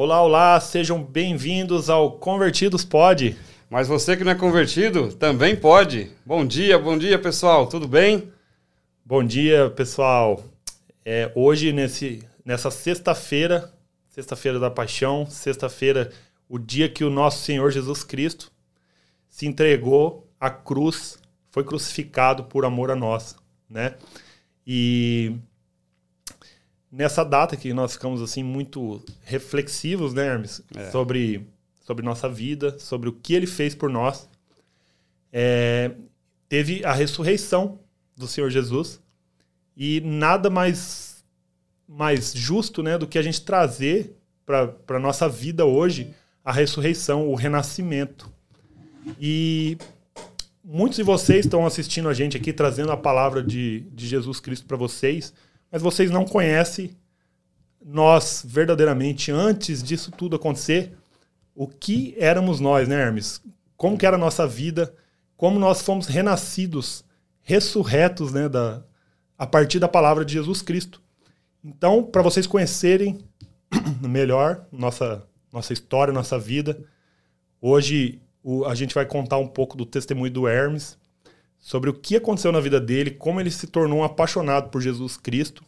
Olá, olá, sejam bem-vindos ao Convertidos Pode. Mas você que não é convertido também pode. Bom dia, bom dia pessoal, tudo bem? Bom dia pessoal. É, hoje, nesse, nessa sexta-feira, sexta-feira da paixão, sexta-feira, o dia que o nosso Senhor Jesus Cristo se entregou à cruz, foi crucificado por amor a nós, né? E nessa data que nós ficamos assim muito reflexivos, né, Hermes, é. sobre sobre nossa vida, sobre o que ele fez por nós. É, teve a ressurreição do Senhor Jesus e nada mais mais justo, né, do que a gente trazer para a nossa vida hoje a ressurreição, o renascimento. E muitos de vocês estão assistindo a gente aqui, trazendo a palavra de, de Jesus Cristo para vocês, mas vocês não conhecem nós verdadeiramente antes disso tudo acontecer, o que éramos nós, né, Hermes? Como que era a nossa vida, como nós fomos renascidos, ressurretos, né, da, a partir da palavra de Jesus Cristo. Então, para vocês conhecerem melhor nossa, nossa história, nossa vida, hoje o, a gente vai contar um pouco do testemunho do Hermes, sobre o que aconteceu na vida dele, como ele se tornou um apaixonado por Jesus Cristo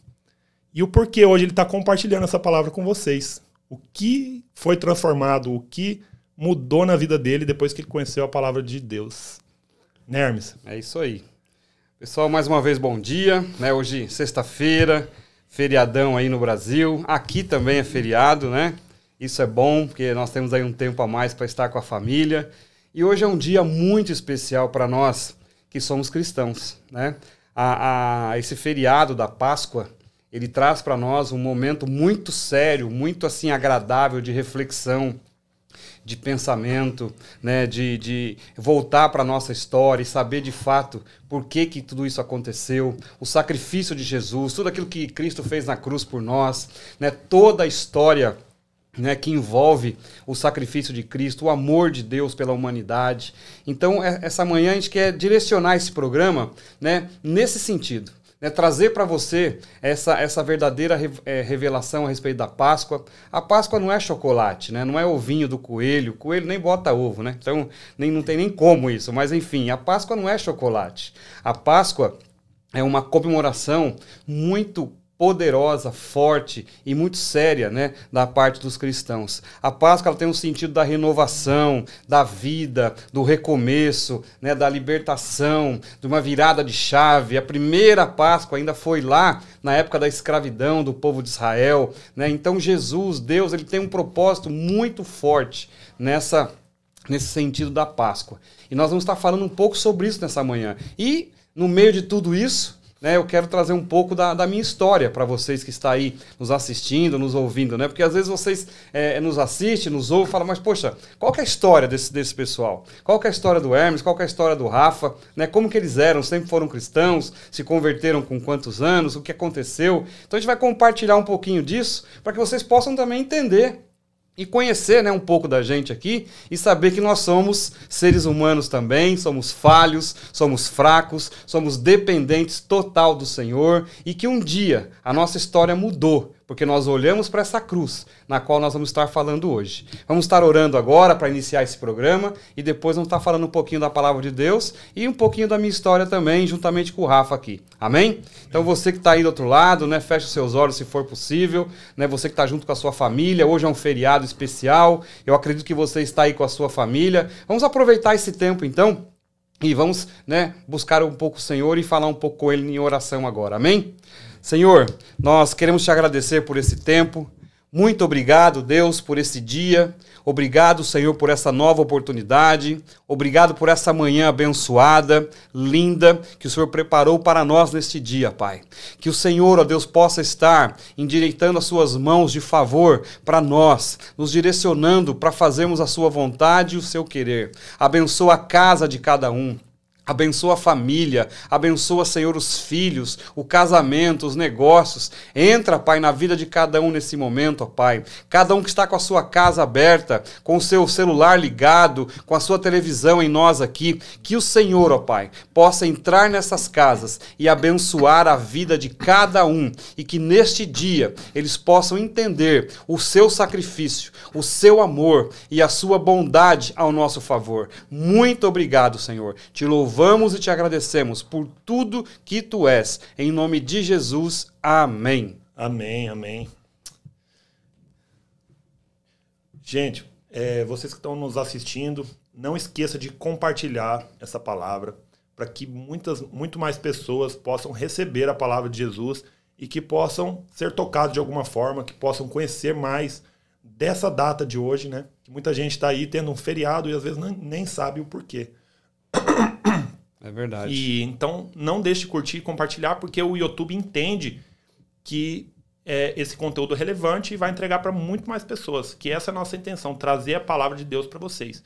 e o porquê hoje ele está compartilhando essa palavra com vocês. O que foi transformado, o que mudou na vida dele depois que ele conheceu a palavra de Deus. Né, Hermes? É isso aí. Pessoal, mais uma vez bom dia. Né? Hoje, sexta-feira, feriadão aí no Brasil. Aqui também é feriado, né? Isso é bom, porque nós temos aí um tempo a mais para estar com a família. E hoje é um dia muito especial para nós que somos cristãos, né? A, a, esse feriado da Páscoa, ele traz para nós um momento muito sério, muito assim agradável de reflexão, de pensamento, né, de, de voltar para a nossa história e saber de fato por que, que tudo isso aconteceu, o sacrifício de Jesus, tudo aquilo que Cristo fez na cruz por nós, né, toda a história né, que envolve o sacrifício de Cristo, o amor de Deus pela humanidade. Então, é, essa manhã a gente quer direcionar esse programa né, nesse sentido né, trazer para você essa, essa verdadeira é, revelação a respeito da Páscoa. A Páscoa não é chocolate, né, não é ovinho do coelho, o coelho nem bota ovo, né, então nem, não tem nem como isso, mas enfim, a Páscoa não é chocolate. A Páscoa é uma comemoração muito poderosa, forte e muito séria né, da parte dos cristãos. A Páscoa ela tem um sentido da renovação, da vida, do recomeço, né, da libertação, de uma virada de chave. A primeira Páscoa ainda foi lá na época da escravidão do povo de Israel. Né? Então Jesus, Deus, ele tem um propósito muito forte nessa nesse sentido da Páscoa. E nós vamos estar falando um pouco sobre isso nessa manhã. E no meio de tudo isso, né, eu quero trazer um pouco da, da minha história para vocês que estão aí nos assistindo, nos ouvindo, né? Porque às vezes vocês é, nos assistem, nos ouvem e falam, mas poxa, qual é a história desse, desse pessoal? Qual é a história do Hermes? Qual é a história do Rafa? Né? Como que eles eram? Sempre foram cristãos? Se converteram com quantos anos? O que aconteceu? Então a gente vai compartilhar um pouquinho disso para que vocês possam também entender e conhecer né, um pouco da gente aqui e saber que nós somos seres humanos também, somos falhos, somos fracos, somos dependentes total do Senhor e que um dia a nossa história mudou porque nós olhamos para essa cruz na qual nós vamos estar falando hoje. Vamos estar orando agora para iniciar esse programa e depois vamos estar falando um pouquinho da palavra de Deus e um pouquinho da minha história também, juntamente com o Rafa aqui. Amém? Então você que está aí do outro lado, né, feche os seus olhos se for possível, né, você que está junto com a sua família, hoje é um feriado especial, eu acredito que você está aí com a sua família. Vamos aproveitar esse tempo então e vamos né, buscar um pouco o Senhor e falar um pouco com Ele em oração agora. Amém? Senhor, nós queremos te agradecer por esse tempo. Muito obrigado, Deus, por esse dia. Obrigado, Senhor, por essa nova oportunidade. Obrigado por essa manhã abençoada, linda, que o Senhor preparou para nós neste dia, Pai. Que o Senhor, ó Deus, possa estar endireitando as suas mãos de favor para nós, nos direcionando para fazermos a sua vontade e o seu querer. Abençoa a casa de cada um. Abençoa a família, abençoa, Senhor, os filhos, o casamento, os negócios. Entra, Pai, na vida de cada um nesse momento, ó Pai. Cada um que está com a sua casa aberta, com o seu celular ligado, com a sua televisão em nós aqui. Que o Senhor, ó Pai, possa entrar nessas casas e abençoar a vida de cada um. E que neste dia eles possam entender o seu sacrifício, o seu amor e a sua bondade ao nosso favor. Muito obrigado, Senhor. Te louvo louvamos e te agradecemos por tudo que tu és. Em nome de Jesus, amém. Amém, amém. Gente, é, vocês que estão nos assistindo, não esqueça de compartilhar essa palavra para que muitas, muito mais pessoas possam receber a palavra de Jesus e que possam ser tocados de alguma forma, que possam conhecer mais dessa data de hoje, né? Que muita gente está aí tendo um feriado e às vezes nem, nem sabe o porquê. É verdade. E então não deixe de curtir e compartilhar, porque o YouTube entende que é, esse conteúdo é relevante e vai entregar para muito mais pessoas. Que essa é a nossa intenção, trazer a palavra de Deus para vocês.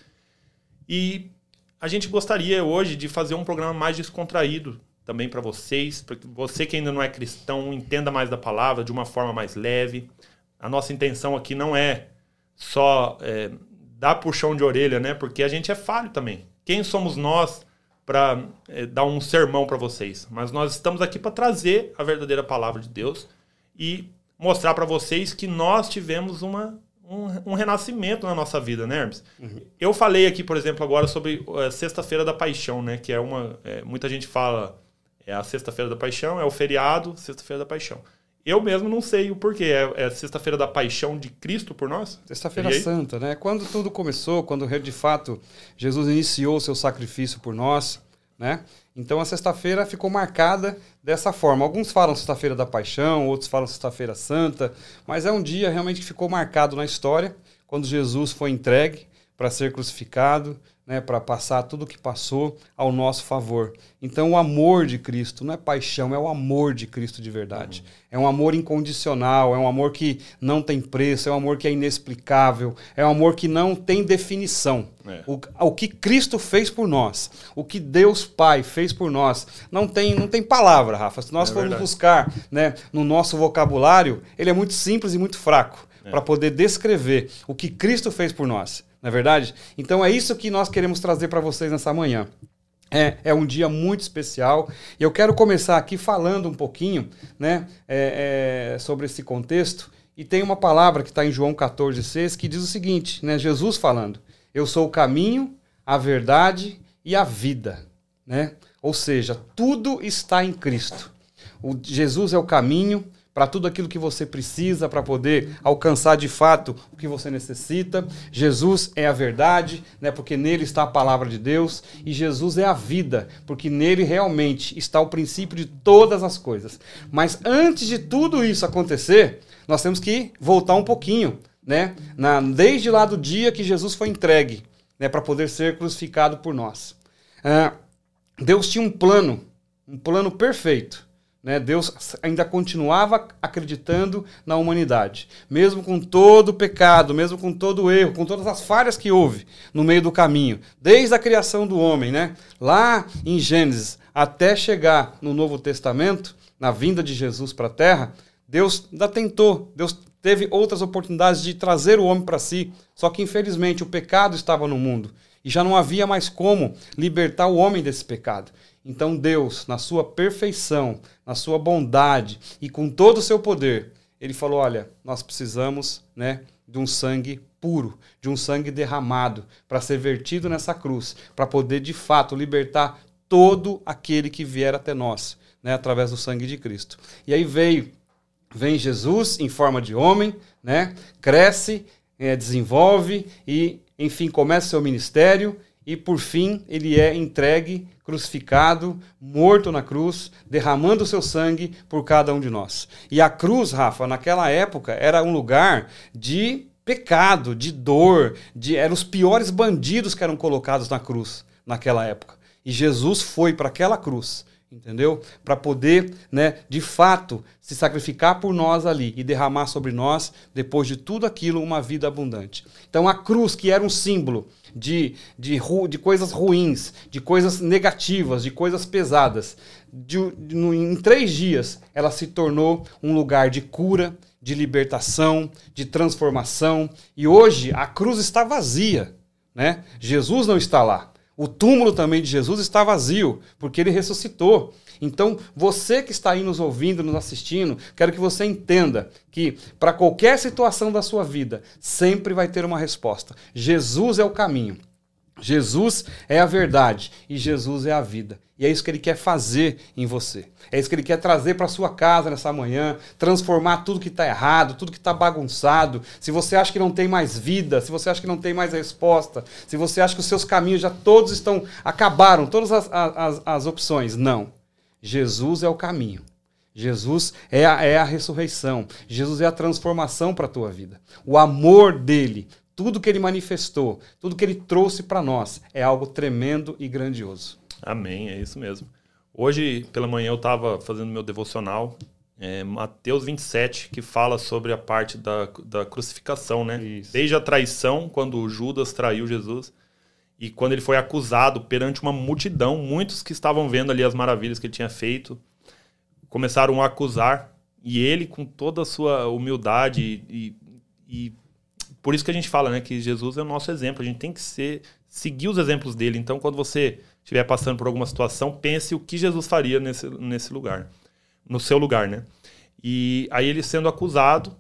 E a gente gostaria hoje de fazer um programa mais descontraído também para vocês, para que você que ainda não é cristão entenda mais da palavra de uma forma mais leve. A nossa intenção aqui não é só é, dar puxão de orelha, né? Porque a gente é falho também. Quem somos nós para é, dar um sermão para vocês, mas nós estamos aqui para trazer a verdadeira palavra de Deus e mostrar para vocês que nós tivemos uma, um, um, renascimento na nossa vida, né, Hermes? Uhum. Eu falei aqui, por exemplo, agora sobre a Sexta-feira da Paixão, né? Que é uma. É, muita gente fala é a Sexta-feira da Paixão, é o feriado, Sexta-feira da Paixão. Eu mesmo não sei o porquê. É, é Sexta-feira da Paixão de Cristo por nós? Sexta-feira Santa, né? Quando tudo começou, quando de fato Jesus iniciou o seu sacrifício por nós, né? Então a sexta-feira ficou marcada dessa forma. Alguns falam Sexta-feira da Paixão, outros falam Sexta-feira Santa, mas é um dia realmente que ficou marcado na história, quando Jesus foi entregue para ser crucificado, né, para passar tudo o que passou ao nosso favor. Então, o amor de Cristo não é paixão, é o amor de Cristo de verdade. Uhum. É um amor incondicional, é um amor que não tem preço, é um amor que é inexplicável, é um amor que não tem definição. É. O, o que Cristo fez por nós, o que Deus Pai fez por nós, não tem, não tem palavra, Rafa. Se nós é formos buscar né, no nosso vocabulário, ele é muito simples e muito fraco é. para poder descrever o que Cristo fez por nós. Não é verdade? Então é isso que nós queremos trazer para vocês nessa manhã. É, é, um dia muito especial e eu quero começar aqui falando um pouquinho né, é, é, sobre esse contexto. E tem uma palavra que está em João 14,6 que diz o seguinte: né, Jesus falando, Eu sou o caminho, a verdade e a vida. Né? Ou seja, tudo está em Cristo. O, Jesus é o caminho, para tudo aquilo que você precisa para poder alcançar de fato o que você necessita. Jesus é a verdade, né, porque nele está a palavra de Deus, e Jesus é a vida, porque nele realmente está o princípio de todas as coisas. Mas antes de tudo isso acontecer, nós temos que voltar um pouquinho, né, na, desde lá do dia que Jesus foi entregue, né, para poder ser crucificado por nós. Ah, Deus tinha um plano, um plano perfeito né? Deus ainda continuava acreditando na humanidade, mesmo com todo o pecado, mesmo com todo o erro, com todas as falhas que houve no meio do caminho, desde a criação do homem, né? lá em Gênesis, até chegar no Novo Testamento, na vinda de Jesus para a terra, Deus ainda tentou, Deus teve outras oportunidades de trazer o homem para si, só que infelizmente o pecado estava no mundo e já não havia mais como libertar o homem desse pecado. Então Deus, na sua perfeição, na sua bondade e com todo o seu poder, ele falou: "Olha, nós precisamos, né, de um sangue puro, de um sangue derramado para ser vertido nessa cruz, para poder de fato libertar todo aquele que vier até nós, né, através do sangue de Cristo". E aí veio vem Jesus em forma de homem, né? Cresce, é, desenvolve e, enfim, começa seu ministério e por fim ele é entregue, crucificado, morto na cruz, derramando o seu sangue por cada um de nós. E a cruz, Rafa, naquela época era um lugar de pecado, de dor, de eram os piores bandidos que eram colocados na cruz naquela época. E Jesus foi para aquela cruz entendeu? Para poder, né, de fato, se sacrificar por nós ali e derramar sobre nós, depois de tudo aquilo, uma vida abundante. Então a cruz, que era um símbolo de, de, de coisas ruins, de coisas negativas, de coisas pesadas, de, de, em três dias ela se tornou um lugar de cura, de libertação, de transformação. E hoje a cruz está vazia, né? Jesus não está lá. O túmulo também de Jesus está vazio, porque ele ressuscitou. Então, você que está aí nos ouvindo, nos assistindo, quero que você entenda que para qualquer situação da sua vida, sempre vai ter uma resposta. Jesus é o caminho. Jesus é a verdade e Jesus é a vida. E é isso que ele quer fazer em você. É isso que ele quer trazer para sua casa nessa manhã, transformar tudo que está errado, tudo que está bagunçado. Se você acha que não tem mais vida, se você acha que não tem mais resposta, se você acha que os seus caminhos já todos estão acabaram, todas as, as, as opções, não. Jesus é o caminho. Jesus é a, é a ressurreição. Jesus é a transformação para a tua vida. O amor dele tudo que ele manifestou, tudo que ele trouxe para nós é algo tremendo e grandioso. Amém, é isso mesmo. Hoje, pela manhã, eu estava fazendo meu devocional, é, Mateus 27, que fala sobre a parte da, da crucificação, né? Isso. Desde a traição, quando Judas traiu Jesus, e quando ele foi acusado perante uma multidão, muitos que estavam vendo ali as maravilhas que ele tinha feito, começaram a acusar, e ele, com toda a sua humildade e, e por isso que a gente fala, né, que Jesus é o nosso exemplo. A gente tem que ser, seguir os exemplos dele. Então, quando você estiver passando por alguma situação, pense o que Jesus faria nesse, nesse lugar, no seu lugar, né? E aí ele sendo acusado,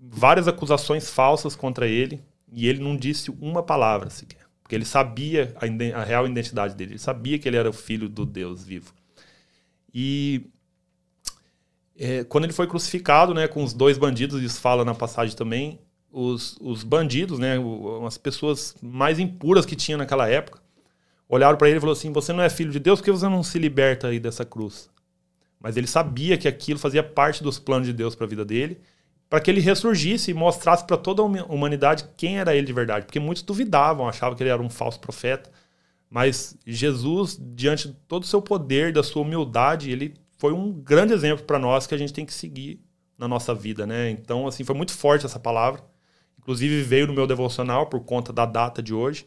várias acusações falsas contra ele, e ele não disse uma palavra sequer, porque ele sabia a, a real identidade dele, ele sabia que ele era o filho do Deus vivo. E é, quando ele foi crucificado, né, com os dois bandidos, isso fala na passagem também, os, os bandidos, né, as pessoas mais impuras que tinha naquela época, olharam para ele e falaram assim: Você não é filho de Deus, por que você não se liberta aí dessa cruz? Mas ele sabia que aquilo fazia parte dos planos de Deus para a vida dele, para que ele ressurgisse e mostrasse para toda a humanidade quem era ele de verdade. Porque muitos duvidavam, achavam que ele era um falso profeta. Mas Jesus, diante de todo o seu poder, da sua humildade, ele foi um grande exemplo para nós que a gente tem que seguir na nossa vida, né? Então, assim, foi muito forte essa palavra. Inclusive veio no meu devocional por conta da data de hoje.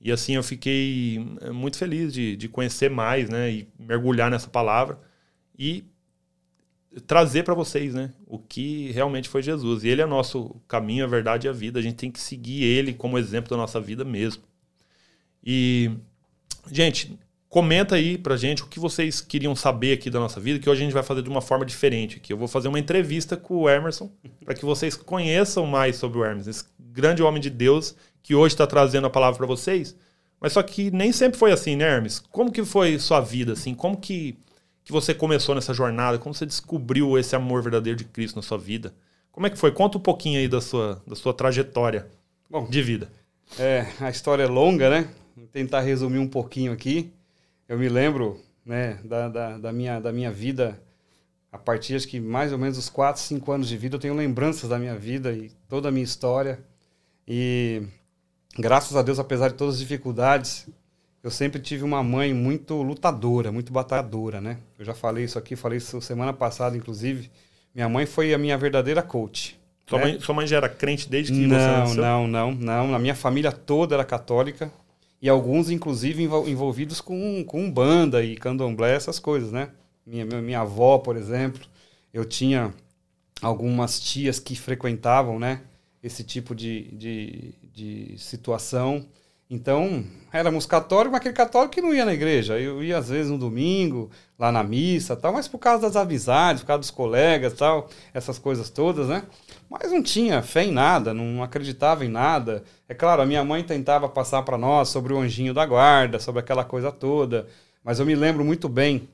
E assim eu fiquei eh, muito feliz de, de conhecer mais, né? E mergulhar nessa palavra e trazer para vocês, né? O que realmente foi Jesus. E ele é nosso caminho, a verdade e a vida. A gente tem que seguir ele como exemplo da nossa vida mesmo. E, gente, Comenta aí pra gente o que vocês queriam saber aqui da nossa vida, que hoje a gente vai fazer de uma forma diferente aqui. Eu vou fazer uma entrevista com o Emerson, para que vocês conheçam mais sobre o Emerson, esse grande homem de Deus que hoje está trazendo a palavra para vocês. Mas só que nem sempre foi assim, né, Hermes? Como que foi sua vida, assim? Como que, que você começou nessa jornada? Como você descobriu esse amor verdadeiro de Cristo na sua vida? Como é que foi? Conta um pouquinho aí da sua, da sua trajetória Bom, de vida. É, a história é longa, né? Vou tentar resumir um pouquinho aqui eu me lembro né, da, da, da, minha, da minha vida, a partir acho que mais ou menos dos 4, 5 anos de vida, eu tenho lembranças da minha vida e toda a minha história. E graças a Deus, apesar de todas as dificuldades, eu sempre tive uma mãe muito lutadora, muito batalhadora, né? Eu já falei isso aqui, falei isso semana passada, inclusive. Minha mãe foi a minha verdadeira coach. Sua, né? mãe, sua mãe já era crente desde que não, você nasceu? Não, não, não. Na minha família toda era católica e alguns, inclusive, envolvidos com, com banda e candomblé, essas coisas, né? Minha, minha avó, por exemplo, eu tinha algumas tias que frequentavam, né? Esse tipo de, de, de situação. Então, éramos católicos, mas aquele católico que não ia na igreja. Eu ia, às vezes, no domingo, lá na missa tal, mas por causa das amizades, por causa dos colegas tal, essas coisas todas, né? mas não tinha fé em nada, não acreditava em nada. É claro, a minha mãe tentava passar para nós sobre o anjinho da guarda, sobre aquela coisa toda, mas eu me lembro muito bem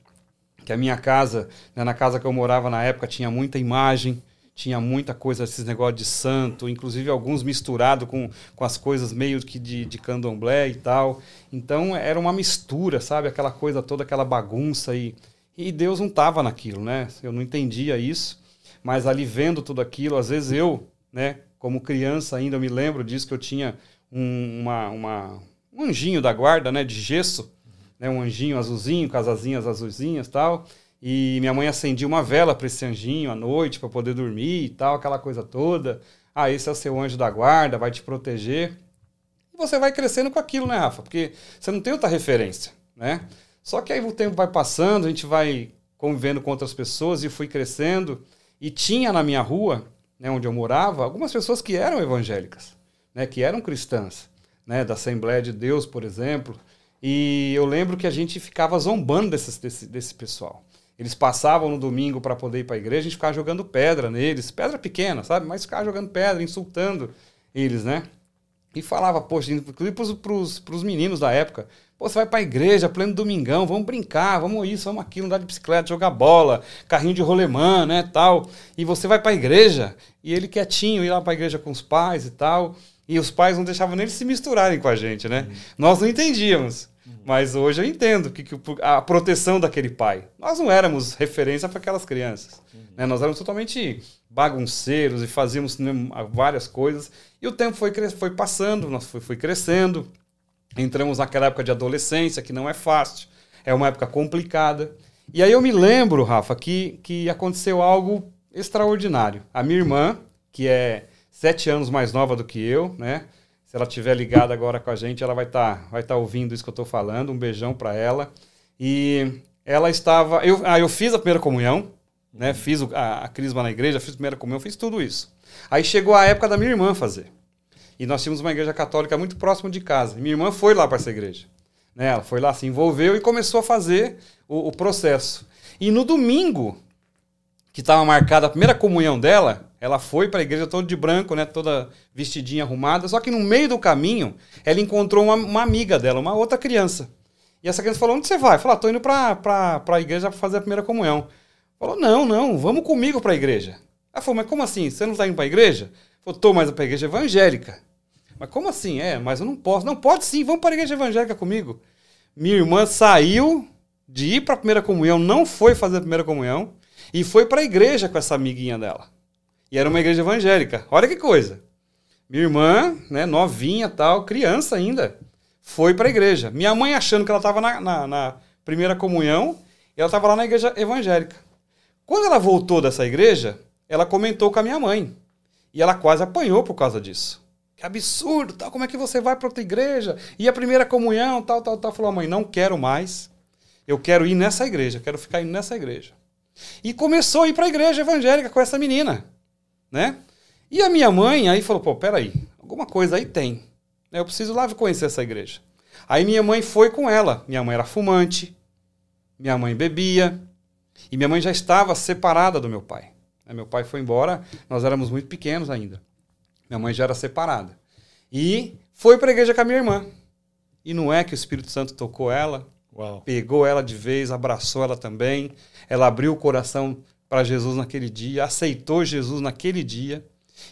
que a minha casa, né, na casa que eu morava na época, tinha muita imagem, tinha muita coisa, esses negócios de santo, inclusive alguns misturados com, com as coisas meio que de, de candomblé e tal. Então era uma mistura, sabe? Aquela coisa toda, aquela bagunça e, e Deus não estava naquilo, né? Eu não entendia isso mas ali vendo tudo aquilo, às vezes eu, né, como criança ainda eu me lembro disso que eu tinha um, uma, uma, um anjinho da guarda, né, de gesso, né, um anjinho azulzinho, com as asinhas azulzinhas e tal. E minha mãe acendia uma vela para esse anjinho à noite, para poder dormir e tal, aquela coisa toda. Ah, esse é o seu anjo da guarda, vai te proteger. E você vai crescendo com aquilo, né, Rafa? Porque você não tem outra referência, né? Só que aí o tempo vai passando, a gente vai convivendo com outras pessoas e fui crescendo. E tinha na minha rua, né, onde eu morava, algumas pessoas que eram evangélicas, né, que eram cristãs, né, da Assembleia de Deus, por exemplo. E eu lembro que a gente ficava zombando desse, desse, desse pessoal. Eles passavam no domingo para poder ir para a igreja, a gente ficava jogando pedra neles, pedra pequena, sabe? Mas ficava jogando pedra, insultando eles, né? E falava, poxa, inclusive para os meninos da época, Pô, você vai para a igreja, pleno domingão, vamos brincar, vamos isso, vamos aquilo, andar de bicicleta, jogar bola, carrinho de rolemã, né, tal. E você vai para a igreja, e ele quietinho, ir lá para a igreja com os pais e tal. E os pais não deixavam nem eles se misturarem com a gente, né? Uhum. Nós não entendíamos. Mas hoje eu entendo que, que, a proteção daquele pai. Nós não éramos referência para aquelas crianças. Uhum. Né? Nós éramos totalmente bagunceiros e fazíamos né, várias coisas. E o tempo foi, foi passando, nós foi, foi crescendo. Entramos naquela época de adolescência, que não é fácil, é uma época complicada. E aí eu me lembro, Rafa, que, que aconteceu algo extraordinário. A minha irmã, que é sete anos mais nova do que eu, né? Se ela estiver ligada agora com a gente, ela vai estar tá, vai tá ouvindo isso que eu estou falando. Um beijão para ela. E ela estava. Eu, ah, eu fiz a primeira comunhão, né? Fiz a, a crisma na igreja, fiz a primeira comunhão, fiz tudo isso. Aí chegou a época da minha irmã fazer. E nós tínhamos uma igreja católica muito próxima de casa. minha irmã foi lá para essa igreja. Né? Ela foi lá, se envolveu e começou a fazer o, o processo. E no domingo, que estava marcada a primeira comunhão dela, ela foi para a igreja toda de branco, né, toda vestidinha, arrumada. Só que no meio do caminho, ela encontrou uma, uma amiga dela, uma outra criança. E essa criança falou: Onde você vai? Falou: Estou indo para a igreja para fazer a primeira comunhão. Falou: Não, não, vamos comigo para a igreja. Ela falou: Mas como assim? Você não está indo para a igreja? Falou: Estou, mas para a igreja evangélica. Mas como assim? É, mas eu não posso. Não, pode sim, vamos para a igreja evangélica comigo. Minha irmã saiu de ir para a primeira comunhão, não foi fazer a primeira comunhão, e foi para a igreja com essa amiguinha dela. E era uma igreja evangélica. Olha que coisa. Minha irmã, né, novinha tal, criança ainda, foi para a igreja. Minha mãe achando que ela estava na, na, na, primeira comunhão, ela estava lá na igreja evangélica. Quando ela voltou dessa igreja, ela comentou com a minha mãe. E ela quase apanhou por causa disso. Que absurdo, tal, como é que você vai para outra igreja? E a primeira comunhão, tal, tal, tal. Falou, mãe, não quero mais. Eu quero ir nessa igreja, quero ficar indo nessa igreja. E começou a ir para a igreja evangélica com essa menina, né? E a minha mãe aí falou, pô, peraí, alguma coisa aí tem. Eu preciso lá conhecer essa igreja. Aí minha mãe foi com ela. Minha mãe era fumante, minha mãe bebia, e minha mãe já estava separada do meu pai. Meu pai foi embora, nós éramos muito pequenos ainda. Minha mãe já era separada. E foi para a igreja com a minha irmã. E não é que o Espírito Santo tocou ela, Uau. pegou ela de vez, abraçou ela também. Ela abriu o coração para Jesus naquele dia, aceitou Jesus naquele dia.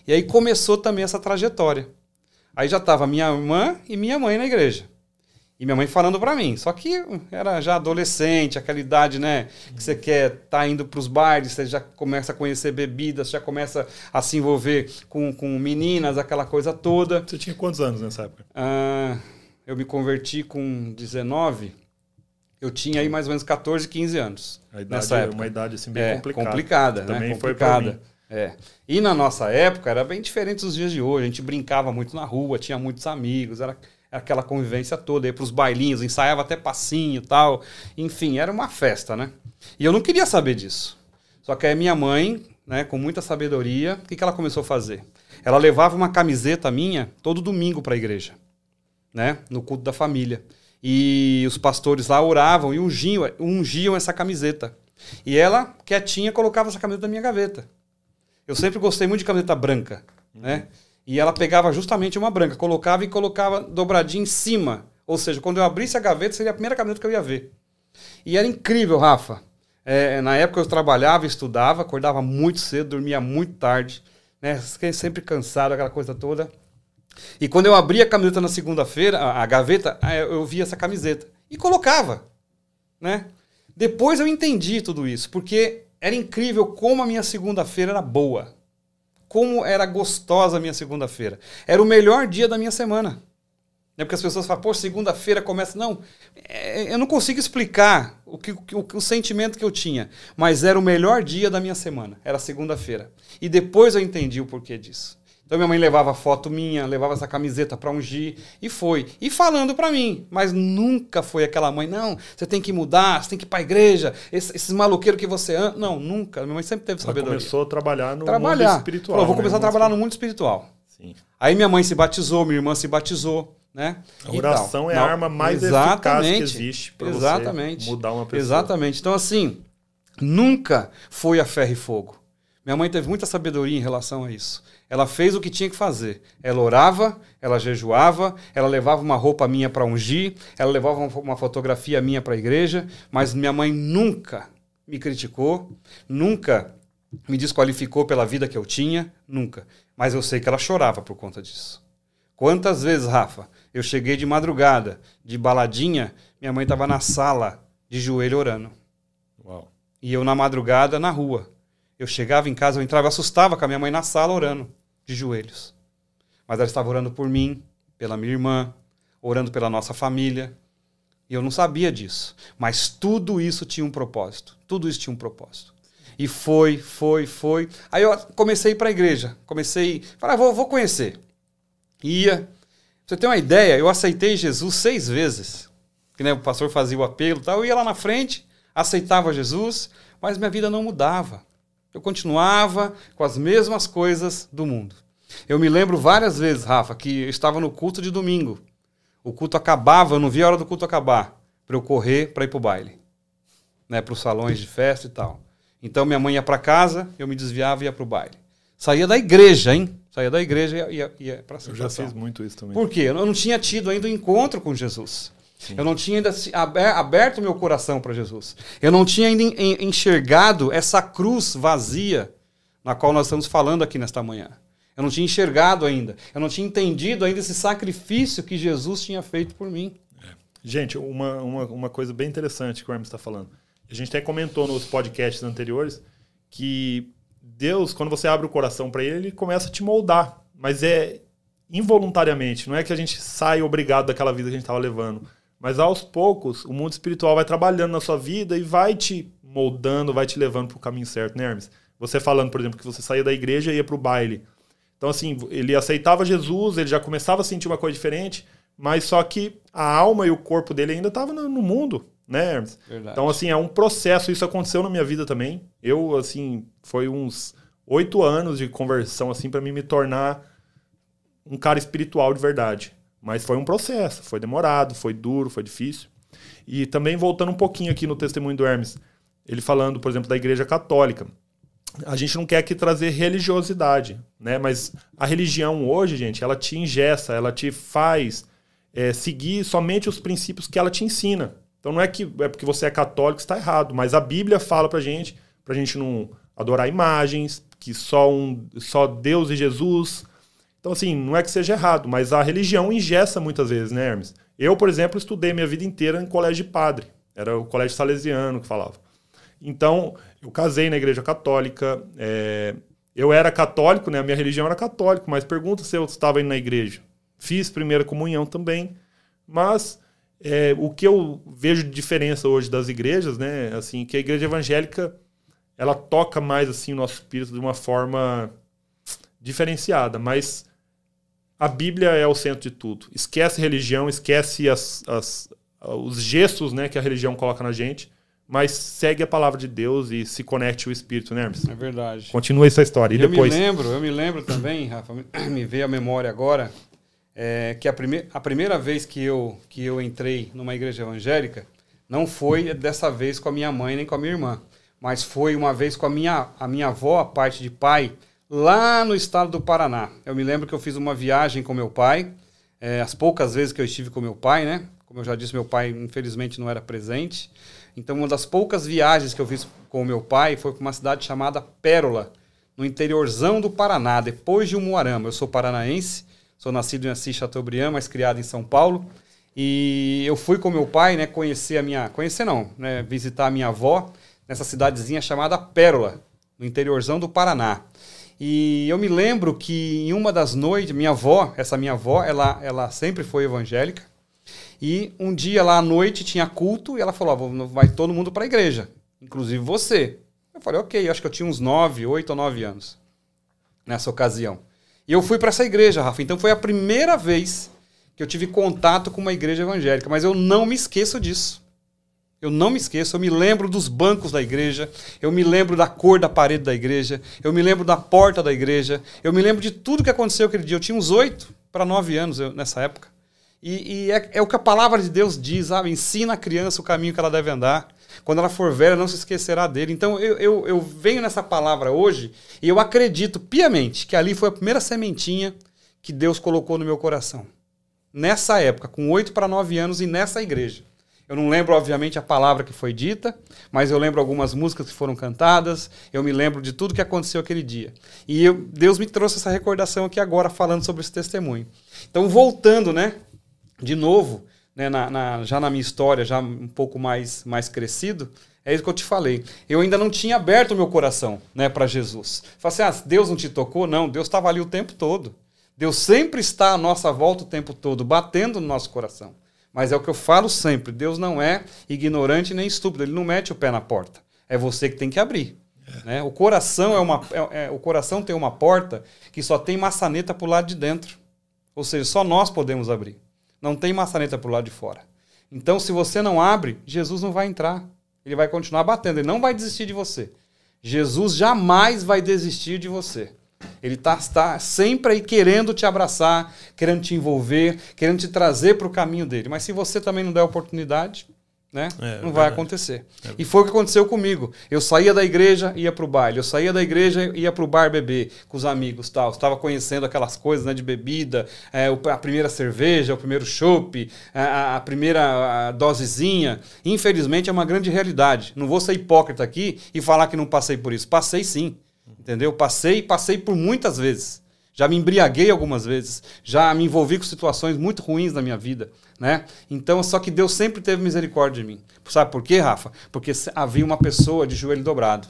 E aí começou também essa trajetória. Aí já estava minha irmã e minha mãe na igreja. E minha mãe falando para mim. Só que era já adolescente, aquela idade, né? Que você quer estar tá indo para os bailes, você já começa a conhecer bebidas, já começa a se envolver com, com meninas, aquela coisa toda. Você tinha quantos anos nessa época? Ah, eu me converti com 19. Eu tinha aí mais ou menos 14, 15 anos. A idade nessa é época. uma idade assim bem é, complicada. Complicada, né? Também complicada. foi para mim. É. E na nossa época era bem diferente dos dias de hoje. A gente brincava muito na rua, tinha muitos amigos, era aquela convivência toda, ia pros bailinhos, ensaiava até passinho e tal. Enfim, era uma festa, né? E eu não queria saber disso. Só que aí minha mãe, né, com muita sabedoria, o que, que ela começou a fazer? Ela levava uma camiseta minha todo domingo para a igreja, né, no culto da família. E os pastores lá oravam e ungiam, ungiam essa camiseta. E ela, quietinha, colocava essa camiseta na minha gaveta. Eu sempre gostei muito de camiseta branca, uhum. né? E ela pegava justamente uma branca, colocava e colocava dobradinha em cima. Ou seja, quando eu abrisse a gaveta, seria a primeira camiseta que eu ia ver. E era incrível, Rafa. É, na época eu trabalhava, estudava, acordava muito cedo, dormia muito tarde, né? Fiquei sempre cansado, aquela coisa toda. E quando eu abria a camiseta na segunda-feira, a, a, gaveta, eu via essa camiseta e colocava, né? Depois eu entendi tudo isso, porque era incrível como a minha segunda-feira era boa como era gostosa a minha segunda-feira. Era o melhor dia da minha semana. É porque as pessoas falam, pô, segunda-feira começa. Não, é, eu não consigo explicar o, que, o, o sentimento que eu tinha, mas era o melhor dia da minha semana, era segunda-feira. E depois eu entendi o porquê disso. Então minha mãe levava foto minha, levava essa camiseta para ungir e foi. E falando para mim, mas nunca foi aquela mãe, não, você tem que mudar, você tem que ir para a igreja, esses, esses maloqueiros que você ama. Não, nunca. Minha mãe sempre teve Ela sabedoria. começou a trabalhar no trabalhar. mundo espiritual. Falou, vou né? começar a trabalhar no mundo espiritual. Sim. Aí minha mãe se batizou, minha irmã se batizou. Né? A oração é Não, a arma mais eficaz que existe para você mudar uma pessoa. Exatamente. Então, assim, nunca foi a ferro e fogo. Minha mãe teve muita sabedoria em relação a isso. Ela fez o que tinha que fazer. Ela orava, ela jejuava, ela levava uma roupa minha para ungir, ela levava uma fotografia minha para a igreja, mas minha mãe nunca me criticou, nunca me desqualificou pela vida que eu tinha, nunca. Mas eu sei que ela chorava por conta disso. Quantas vezes, Rafa, eu cheguei de madrugada, de baladinha, minha mãe estava na sala, de joelho orando. Uau. E eu na madrugada na rua. Eu chegava em casa, eu entrava, eu assustava com a minha mãe na sala orando, de joelhos. Mas ela estava orando por mim, pela minha irmã, orando pela nossa família. E eu não sabia disso. Mas tudo isso tinha um propósito. Tudo isso tinha um propósito. E foi, foi, foi. Aí eu comecei a ir para a igreja. Comecei, falei, ah, vou, vou conhecer. Ia. Você ter uma ideia, eu aceitei Jesus seis vezes. Que, né, o pastor fazia o apelo tal. Eu ia lá na frente, aceitava Jesus, mas minha vida não mudava. Eu continuava com as mesmas coisas do mundo. Eu me lembro várias vezes, Rafa, que eu estava no culto de domingo. O culto acabava, eu não via a hora do culto acabar, para eu correr para ir para o baile, né, para os salões de festa e tal. Então minha mãe ia para casa, eu me desviava e ia para o baile. Saía da igreja, hein? Saía da igreja e ia, ia para a Eu já fiz muito isso também. Por quê? Eu não tinha tido ainda o um encontro com Jesus. Sim. Eu não tinha ainda aberto meu coração para Jesus. Eu não tinha ainda enxergado essa cruz vazia na qual nós estamos falando aqui nesta manhã. Eu não tinha enxergado ainda. Eu não tinha entendido ainda esse sacrifício que Jesus tinha feito por mim. É. Gente, uma, uma, uma coisa bem interessante que o Hermes está falando. A gente até comentou nos podcasts anteriores que Deus, quando você abre o coração para ele, ele começa a te moldar. Mas é involuntariamente. Não é que a gente sai obrigado daquela vida que a gente estava levando. Mas aos poucos, o mundo espiritual vai trabalhando na sua vida e vai te moldando, vai te levando para o caminho certo, né, Hermes? Você falando, por exemplo, que você saía da igreja e ia para o baile. Então, assim, ele aceitava Jesus, ele já começava a sentir uma coisa diferente, mas só que a alma e o corpo dele ainda estavam no, no mundo, né, Hermes? Verdade. Então, assim, é um processo. Isso aconteceu na minha vida também. Eu, assim, foi uns oito anos de conversão, assim, para mim me tornar um cara espiritual de verdade. Mas foi um processo, foi demorado, foi duro, foi difícil. E também voltando um pouquinho aqui no testemunho do Hermes, ele falando, por exemplo, da Igreja Católica. A gente não quer aqui trazer religiosidade, né? Mas a religião hoje, gente, ela te ingessa, ela te faz é, seguir somente os princípios que ela te ensina. Então não é que é porque você é católico está errado, mas a Bíblia fala pra gente, pra gente não adorar imagens, que só um, só Deus e Jesus então, assim, não é que seja errado, mas a religião ingessa muitas vezes, né, Hermes? Eu, por exemplo, estudei minha vida inteira em colégio de padre. Era o colégio salesiano que falava. Então, eu casei na igreja católica. É... Eu era católico, né? A minha religião era católica, mas pergunta se eu estava indo na igreja. Fiz primeira comunhão também, mas é, o que eu vejo de diferença hoje das igrejas, né? Assim, que a igreja evangélica ela toca mais assim o nosso espírito de uma forma diferenciada, mas a Bíblia é o centro de tudo. Esquece religião, esquece as, as, os gestos né, que a religião coloca na gente, mas segue a palavra de Deus e se conecte ao Espírito, né, Hermes? É verdade. Continua essa história. E eu depois... me lembro, eu me lembro também, Rafa, me veio a memória agora, é, que a, prime a primeira vez que eu, que eu entrei numa igreja evangélica não foi dessa vez com a minha mãe nem com a minha irmã, mas foi uma vez com a minha, a minha avó, a parte de pai, lá no estado do Paraná. Eu me lembro que eu fiz uma viagem com meu pai, é, as poucas vezes que eu estive com meu pai, né? Como eu já disse, meu pai infelizmente não era presente. Então, uma das poucas viagens que eu fiz com meu pai foi para uma cidade chamada Pérola, no interiorzão do Paraná, depois de Umuarama. Eu sou paranaense, sou nascido em Assis Chateaubriand, mas criado em São Paulo. E eu fui com meu pai, né, conhecer a minha, conhecer não, né, visitar a minha avó nessa cidadezinha chamada Pérola, no interiorzão do Paraná. E eu me lembro que em uma das noites, minha avó, essa minha avó, ela, ela sempre foi evangélica. E um dia lá à noite tinha culto e ela falou: oh, vai todo mundo para a igreja, inclusive você. Eu falei: ok, acho que eu tinha uns 9, 8 ou 9 anos nessa ocasião. E eu fui para essa igreja, Rafa. Então foi a primeira vez que eu tive contato com uma igreja evangélica, mas eu não me esqueço disso. Eu não me esqueço, eu me lembro dos bancos da igreja, eu me lembro da cor da parede da igreja, eu me lembro da porta da igreja, eu me lembro de tudo que aconteceu aquele dia. Eu tinha uns oito para nove anos eu, nessa época. E, e é, é, o que a palavra de Deus diz, sabe? Ensina a criança o caminho que ela deve andar. Quando ela for velha, não se esquecerá dele. Então eu, eu, eu venho nessa palavra hoje e eu acredito piamente que ali foi a primeira sementinha que Deus colocou no meu coração. Nessa época, com oito para nove anos e nessa igreja. Eu não lembro, obviamente, a palavra que foi dita, mas eu lembro algumas músicas que foram cantadas, eu me lembro de tudo que aconteceu aquele dia. E eu, Deus me trouxe essa recordação aqui agora, falando sobre esse testemunho. Então, voltando, né, de novo, né, na, na, já na minha história, já um pouco mais, mais crescido, é isso que eu te falei. Eu ainda não tinha aberto o meu coração né, para Jesus. Falei assim, ah, Deus não te tocou? Não, Deus estava ali o tempo todo. Deus sempre está à nossa volta o tempo todo, batendo no nosso coração. Mas é o que eu falo sempre: Deus não é ignorante nem estúpido, ele não mete o pé na porta. É você que tem que abrir. É. Né? O coração é uma, é, é, o coração tem uma porta que só tem maçaneta para o lado de dentro. Ou seja, só nós podemos abrir. Não tem maçaneta para o lado de fora. Então, se você não abre, Jesus não vai entrar. Ele vai continuar batendo. Ele não vai desistir de você. Jesus jamais vai desistir de você. Ele está tá sempre aí querendo te abraçar, querendo te envolver, querendo te trazer para o caminho dele. Mas se você também não der oportunidade, né, é, não é vai acontecer. É. E foi o que aconteceu comigo. Eu saía da igreja, ia para o baile. Eu saía da igreja, ia para o bar beber com os amigos. tal. Estava conhecendo aquelas coisas né, de bebida, é, a primeira cerveja, o primeiro chopp, a, a, primeira dosezinha. Infelizmente é uma grande realidade. Não vou ser hipócrita aqui e falar que não passei por isso. Passei sim. Entendeu? Passei, passei por muitas vezes. Já me embriaguei algumas vezes, já me envolvi com situações muito ruins na minha vida, né? Então, só que Deus sempre teve misericórdia de mim. Sabe por quê, Rafa? Porque havia uma pessoa de joelho dobrado.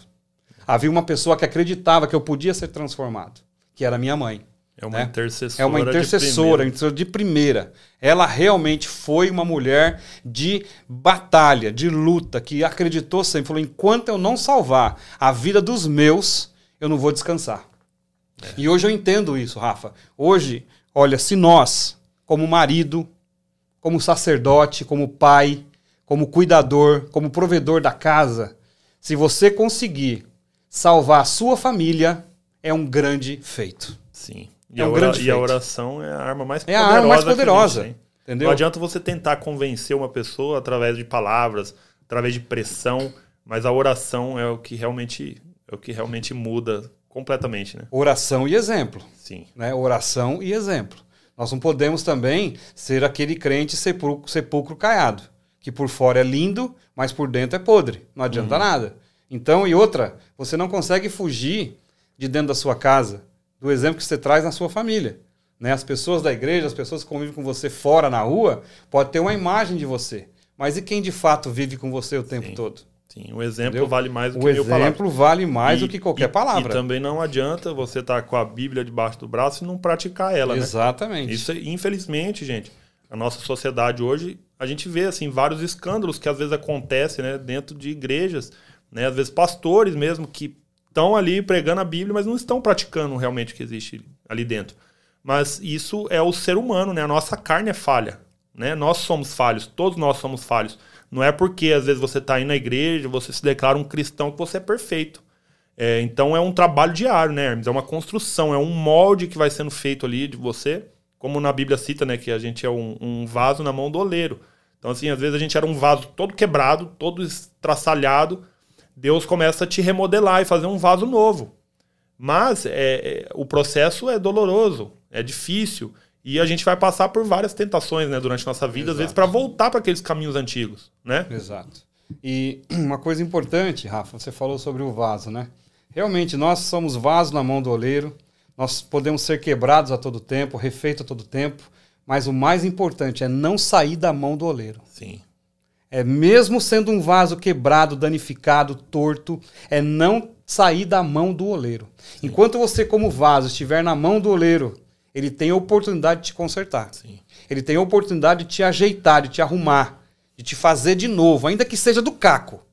Havia uma pessoa que acreditava que eu podia ser transformado, que era minha mãe. É uma né? intercessora. É uma intercessora de primeira. de primeira. Ela realmente foi uma mulher de batalha, de luta, que acreditou sempre, falou: enquanto eu não salvar a vida dos meus, eu não vou descansar. É. E hoje eu entendo isso, Rafa. Hoje, olha, se nós, como marido, como sacerdote, como pai, como cuidador, como provedor da casa, se você conseguir salvar a sua família, é um grande feito. Sim. E, é um a, grande e a oração é a arma mais poderosa. É a arma mais poderosa. Entendeu? Não adianta você tentar convencer uma pessoa através de palavras, através de pressão, mas a oração é o que realmente é o que realmente muda completamente, né? Oração e exemplo. Sim. Né? Oração e exemplo. Nós não podemos também ser aquele crente sepulcro, sepulcro caiado, que por fora é lindo, mas por dentro é podre. Não adianta uhum. nada. Então, e outra, você não consegue fugir de dentro da sua casa, do exemplo que você traz na sua família. Né? As pessoas da igreja, as pessoas que convivem com você fora na rua, pode ter uma imagem de você. Mas e quem de fato vive com você o tempo Sim. todo? Sim, o exemplo Entendeu? vale mais do que o mil palavras. O exemplo vale mais e, do que qualquer e, palavra. E também não adianta você estar tá com a Bíblia debaixo do braço e não praticar ela, né? Exatamente. Né? Isso, infelizmente, gente, a nossa sociedade hoje, a gente vê assim vários escândalos que às vezes acontecem, né, dentro de igrejas, né? Às vezes pastores mesmo que estão ali pregando a Bíblia, mas não estão praticando realmente o que existe ali dentro. Mas isso é o ser humano, né? A nossa carne é falha, né? Nós somos falhos, todos nós somos falhos. Não é porque às vezes você está indo na igreja, você se declara um cristão que você é perfeito. É, então é um trabalho diário, né, Hermes? É uma construção, é um molde que vai sendo feito ali de você, como na Bíblia cita, né, que a gente é um, um vaso na mão do oleiro. Então, assim, às vezes a gente era um vaso todo quebrado, todo estraçalhado. Deus começa a te remodelar e fazer um vaso novo. Mas é, é, o processo é doloroso, é difícil. E a gente vai passar por várias tentações, né, durante nossa vida, Exato. às vezes para voltar para aqueles caminhos antigos, né? Exato. E uma coisa importante, Rafa, você falou sobre o vaso, né? Realmente nós somos vaso na mão do oleiro. Nós podemos ser quebrados a todo tempo, refeitos a todo tempo, mas o mais importante é não sair da mão do oleiro. Sim. É mesmo sendo um vaso quebrado, danificado, torto, é não sair da mão do oleiro. Sim. Enquanto você, como vaso, estiver na mão do oleiro, ele tem a oportunidade de te consertar. Sim. Ele tem a oportunidade de te ajeitar, de te arrumar, de te fazer de novo, ainda que seja do caco.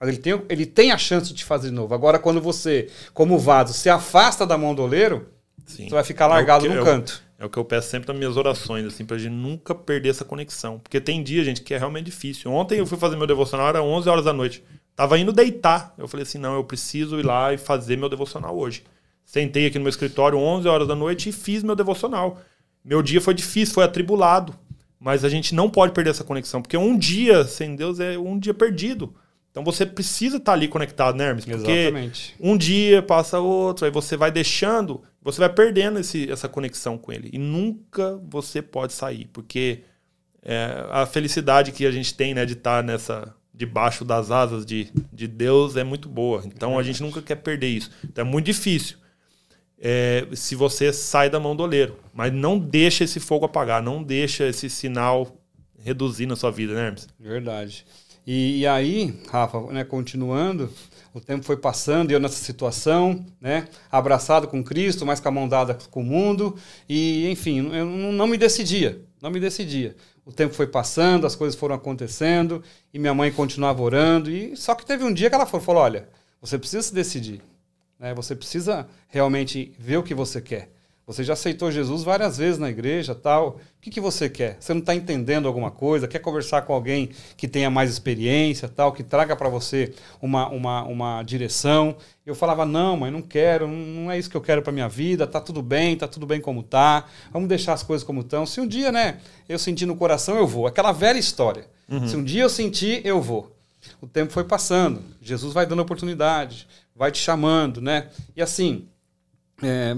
Mas ele tem, ele tem a chance de te fazer de novo. Agora, quando você, como vaso, se afasta da mão do oleiro, Sim. você vai ficar largado é que, no canto. É o que eu peço sempre nas minhas orações, assim, pra gente nunca perder essa conexão. Porque tem dia, gente, que é realmente difícil. Ontem eu fui fazer meu devocional, era 11 horas da noite. Tava indo deitar. Eu falei assim, não, eu preciso ir lá e fazer meu devocional hoje. Sentei aqui no meu escritório 11 horas da noite e fiz meu devocional. Meu dia foi difícil, foi atribulado. Mas a gente não pode perder essa conexão, porque um dia sem Deus é um dia perdido. Então você precisa estar ali conectado, né, Hermes? Porque Exatamente. um dia passa outro, aí você vai deixando você vai perdendo esse, essa conexão com ele. E nunca você pode sair, porque é, a felicidade que a gente tem né, de estar nessa debaixo das asas de, de Deus é muito boa. Então a gente nunca quer perder isso. Então é muito difícil. É, se você sai da mão do oleiro. Mas não deixa esse fogo apagar, não deixa esse sinal reduzir na sua vida, né, Hermes? Verdade. E, e aí, Rafa, né, continuando, o tempo foi passando e eu nessa situação, né? Abraçado com Cristo, mas com a mão dada com o mundo. E, enfim, eu não me decidia. Não me decidia. O tempo foi passando, as coisas foram acontecendo e minha mãe continuava orando. E só que teve um dia que ela falou: olha, você precisa se decidir. Né? Você precisa realmente ver o que você quer. Você já aceitou Jesus várias vezes na igreja, tal. O que, que você quer? Você não está entendendo alguma coisa? Quer conversar com alguém que tenha mais experiência, tal, que traga para você uma, uma, uma direção? Eu falava não, mas não quero, não é isso que eu quero para minha vida. Tá tudo bem, tá tudo bem como tá. Vamos deixar as coisas como estão. Se um dia, né, eu sentir no coração, eu vou. Aquela velha história. Uhum. Se um dia eu sentir, eu vou. O tempo foi passando. Jesus vai dando oportunidade, vai te chamando, né? E assim, é,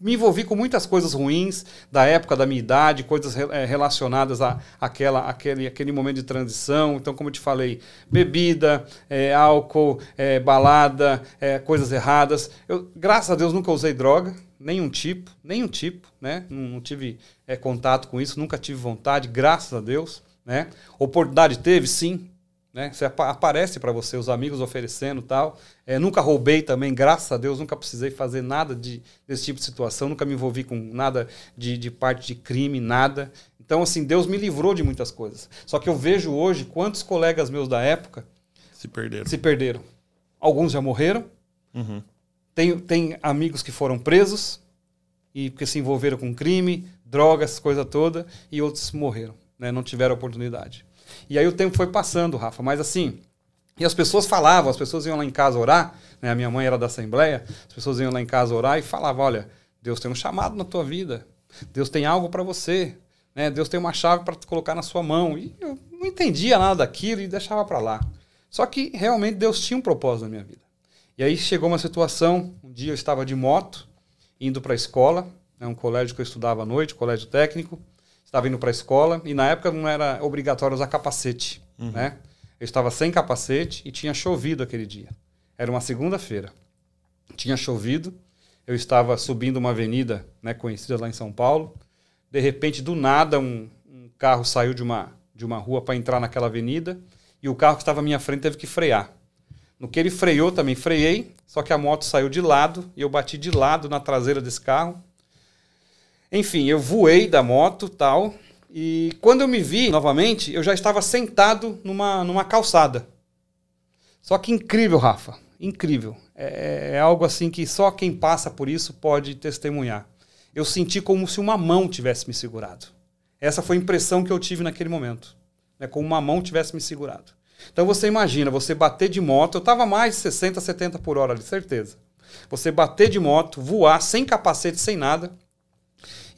me envolvi com muitas coisas ruins da época da minha idade, coisas é, relacionadas a aquela, aquele, aquele momento de transição. Então, como eu te falei, bebida, é, álcool, é, balada, coisas erradas. Eu, graças a Deus, nunca usei droga, nenhum tipo, nenhum tipo, né? Não, não tive contato com isso, nunca tive vontade, graças a Deus, né? Oportunidade teve, sim, né? Você aparece para você, os amigos oferecendo tal. É, nunca roubei também, graças a Deus, nunca precisei fazer nada de, desse tipo de situação, nunca me envolvi com nada de, de parte de crime, nada. Então, assim, Deus me livrou de muitas coisas. Só que eu vejo hoje quantos colegas meus da época se perderam. Se perderam. Alguns já morreram. Uhum. Tem, tem amigos que foram presos e porque se envolveram com crime, drogas, coisa toda, e outros morreram, né? não tiveram oportunidade. E aí o tempo foi passando, Rafa, mas assim. E as pessoas falavam, as pessoas iam lá em casa orar, né? A minha mãe era da Assembleia, as pessoas iam lá em casa orar e falavam: olha, Deus tem um chamado na tua vida, Deus tem algo para você, né? Deus tem uma chave para colocar na sua mão. E eu não entendia nada daquilo e deixava para lá. Só que realmente Deus tinha um propósito na minha vida. E aí chegou uma situação, um dia eu estava de moto, indo para a escola, né, um colégio que eu estudava à noite, colégio técnico, estava indo para a escola e na época não era obrigatório usar capacete, uhum. né? Eu estava sem capacete e tinha chovido aquele dia. Era uma segunda-feira. Tinha chovido. Eu estava subindo uma avenida, né, conhecida lá em São Paulo. De repente, do nada, um, um carro saiu de uma de uma rua para entrar naquela avenida e o carro que estava à minha frente teve que frear. No que ele freou, também freiei, só que a moto saiu de lado e eu bati de lado na traseira desse carro enfim, eu voei da moto tal. E quando eu me vi novamente, eu já estava sentado numa, numa calçada. Só que incrível, Rafa. Incrível. É, é algo assim que só quem passa por isso pode testemunhar. Eu senti como se uma mão tivesse me segurado. Essa foi a impressão que eu tive naquele momento. Né? Como uma mão tivesse me segurado. Então você imagina, você bater de moto, eu estava mais de 60, 70 por hora ali, certeza. Você bater de moto, voar sem capacete, sem nada,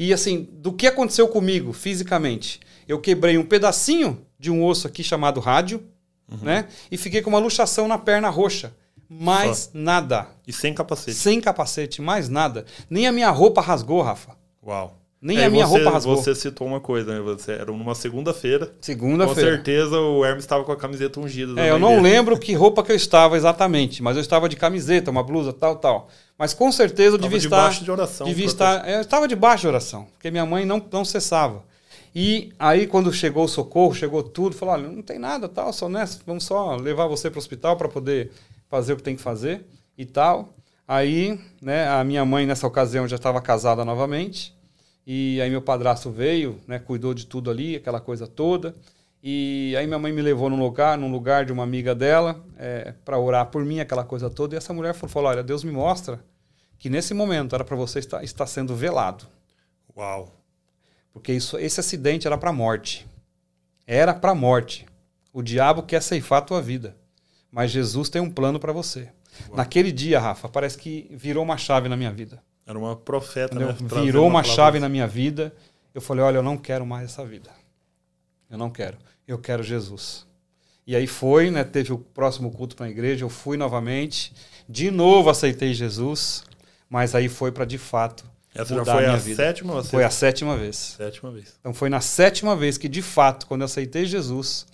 e assim, do que aconteceu comigo fisicamente? Eu quebrei um pedacinho de um osso aqui chamado rádio, uhum. né? E fiquei com uma luxação na perna roxa. Mais Só. nada. E sem capacete? Sem capacete, mais nada. Nem a minha roupa rasgou, Rafa. Uau. Nem é, a minha você, roupa rasgou. Você citou uma coisa, né? Você era numa segunda-feira. Segunda-feira. Com certeza o Hermes estava com a camiseta ungida. É, eu não lembro que roupa que eu estava exatamente, mas eu estava de camiseta, uma blusa, tal, tal. Mas com certeza eu devia estar. debaixo de oração. Devia estar, é, eu estava debaixo de oração, porque minha mãe não, não cessava. E aí, quando chegou o socorro, chegou tudo, falou: olha, não tem nada, tal, só nessa, vamos só levar você para o hospital para poder fazer o que tem que fazer. e tal. Aí, né, a minha mãe nessa ocasião já estava casada novamente. E aí meu padrasto veio, né, cuidou de tudo ali, aquela coisa toda. E aí minha mãe me levou num lugar, num lugar de uma amiga dela, é, para orar por mim, aquela coisa toda. E essa mulher falou: olha, Deus me mostra que nesse momento era para você estar, estar sendo velado. Uau. Porque isso, esse acidente era para morte. Era para morte. O diabo quer ceifar a tua vida. Mas Jesus tem um plano para você. Uau. Naquele dia, Rafa, parece que virou uma chave na minha vida. Era uma profeta, né? Virou uma, uma chave na minha vida. Eu falei: olha, eu não quero mais essa vida. Eu não quero. Eu quero Jesus. E aí foi, né? Teve o próximo culto para a igreja. Eu fui novamente. De novo aceitei Jesus. Mas aí foi para de fato. Essa já foi a, a sétima ou Foi a sétima vez. Sétima vez. Então foi na sétima vez que, de fato, quando eu aceitei Jesus,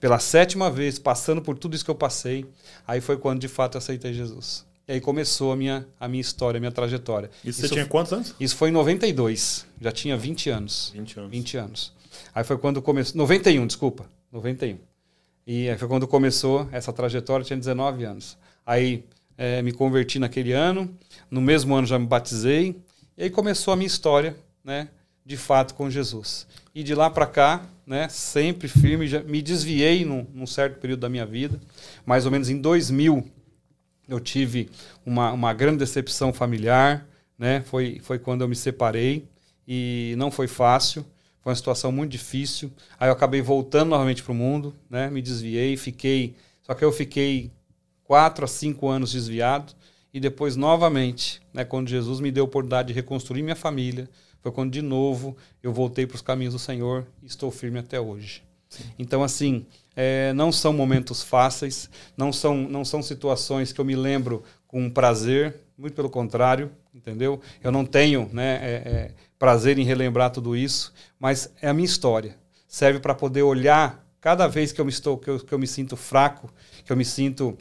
pela sétima vez, passando por tudo isso que eu passei, aí foi quando de fato eu aceitei Jesus. E aí começou a minha, a minha história, a minha trajetória. Isso, isso você tinha quantos anos? Isso foi em 92. Já tinha 20 anos. 20 anos. 20 anos. Aí foi quando começou. 91, desculpa. 91. E aí foi quando começou essa trajetória, tinha 19 anos. Aí é, me converti naquele ano. No mesmo ano já me batizei. E aí começou a minha história, né? De fato com Jesus. E de lá para cá, né? Sempre firme. Já me desviei num, num certo período da minha vida. Mais ou menos em 2000, eu tive uma, uma grande decepção familiar, né? Foi, foi quando eu me separei e não foi fácil. Foi uma situação muito difícil. Aí eu acabei voltando novamente para o mundo, né? Me desviei, fiquei. Só que eu fiquei quatro a cinco anos desviado e depois novamente, né? Quando Jesus me deu a oportunidade de reconstruir minha família, foi quando de novo eu voltei para os caminhos do Senhor e estou firme até hoje. Sim. Então assim, é, não são momentos fáceis, não são não são situações que eu me lembro com prazer, muito pelo contrário, entendeu? Eu não tenho, né? É, é, prazer em relembrar tudo isso, mas é a minha história. Serve para poder olhar cada vez que eu me estou, que eu, que eu me sinto fraco, que eu me sinto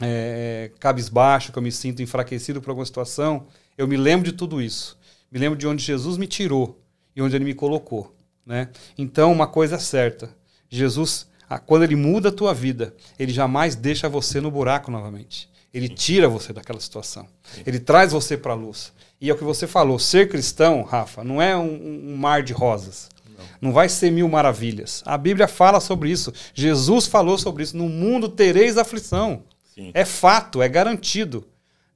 é, cabisbaixo, que eu me sinto enfraquecido por alguma situação, eu me lembro de tudo isso. Me lembro de onde Jesus me tirou e onde ele me colocou. Né? Então, uma coisa é certa: Jesus, quando ele muda a tua vida, ele jamais deixa você no buraco novamente. Ele tira você daquela situação. Ele traz você para a luz. E é o que você falou, ser cristão, Rafa, não é um, um mar de rosas. Não. não vai ser mil maravilhas. A Bíblia fala sobre isso. Jesus falou sobre isso. No mundo tereis aflição. Sim. É fato, é garantido.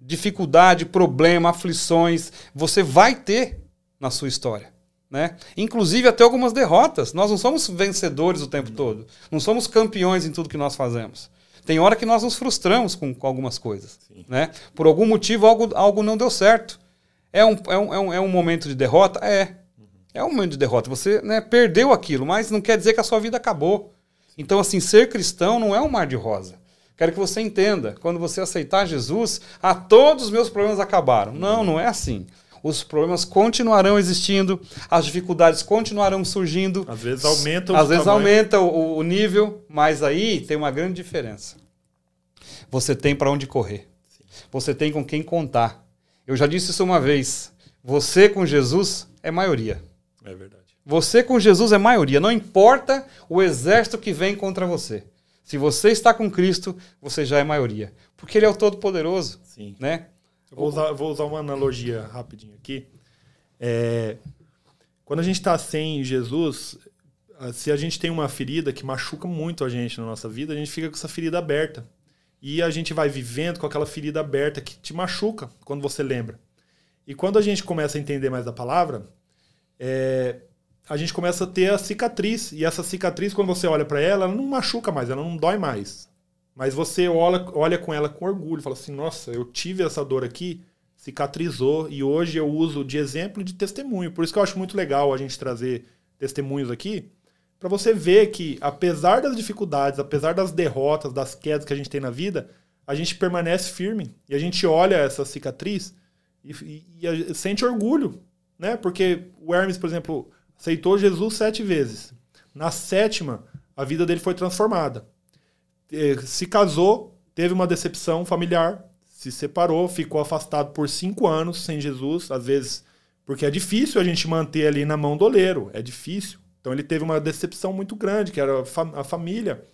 Dificuldade, problema, aflições, você vai ter na sua história. Né? Inclusive até algumas derrotas. Nós não somos vencedores o tempo todo. Não somos campeões em tudo que nós fazemos. Tem hora que nós nos frustramos com, com algumas coisas. Né? Por algum motivo, algo, algo não deu certo. É um, é um, é um, é um momento de derrota? É. É um momento de derrota. Você né, perdeu aquilo, mas não quer dizer que a sua vida acabou. Então, assim, ser cristão não é um mar de rosa. Quero que você entenda. Quando você aceitar Jesus, ah, todos os meus problemas acabaram. Não, não é assim. Os problemas continuarão existindo, as dificuldades continuarão surgindo. Às vezes aumenta o Às vezes tamanho. aumenta o, o nível, mas aí tem uma grande diferença. Você tem para onde correr. Você tem com quem contar. Eu já disse isso uma vez. Você com Jesus é maioria. É verdade. Você com Jesus é maioria. Não importa o exército que vem contra você. Se você está com Cristo, você já é maioria. Porque Ele é o Todo-Poderoso. Sim. Né? Vou usar, vou usar uma analogia rapidinho aqui. É, quando a gente está sem Jesus, se a gente tem uma ferida que machuca muito a gente na nossa vida, a gente fica com essa ferida aberta. E a gente vai vivendo com aquela ferida aberta que te machuca quando você lembra. E quando a gente começa a entender mais da palavra, é, a gente começa a ter a cicatriz. E essa cicatriz, quando você olha para ela, ela não machuca mais, ela não dói mais. Mas você olha, olha com ela com orgulho, fala assim: nossa, eu tive essa dor aqui, cicatrizou, e hoje eu uso de exemplo e de testemunho. Por isso que eu acho muito legal a gente trazer testemunhos aqui, para você ver que, apesar das dificuldades, apesar das derrotas, das quedas que a gente tem na vida, a gente permanece firme e a gente olha essa cicatriz e, e, e sente orgulho, né? Porque o Hermes, por exemplo, aceitou Jesus sete vezes. Na sétima, a vida dele foi transformada. Se casou, teve uma decepção familiar, se separou, ficou afastado por cinco anos sem Jesus, às vezes porque é difícil a gente manter ali na mão do oleiro, é difícil. Então ele teve uma decepção muito grande, que era a família.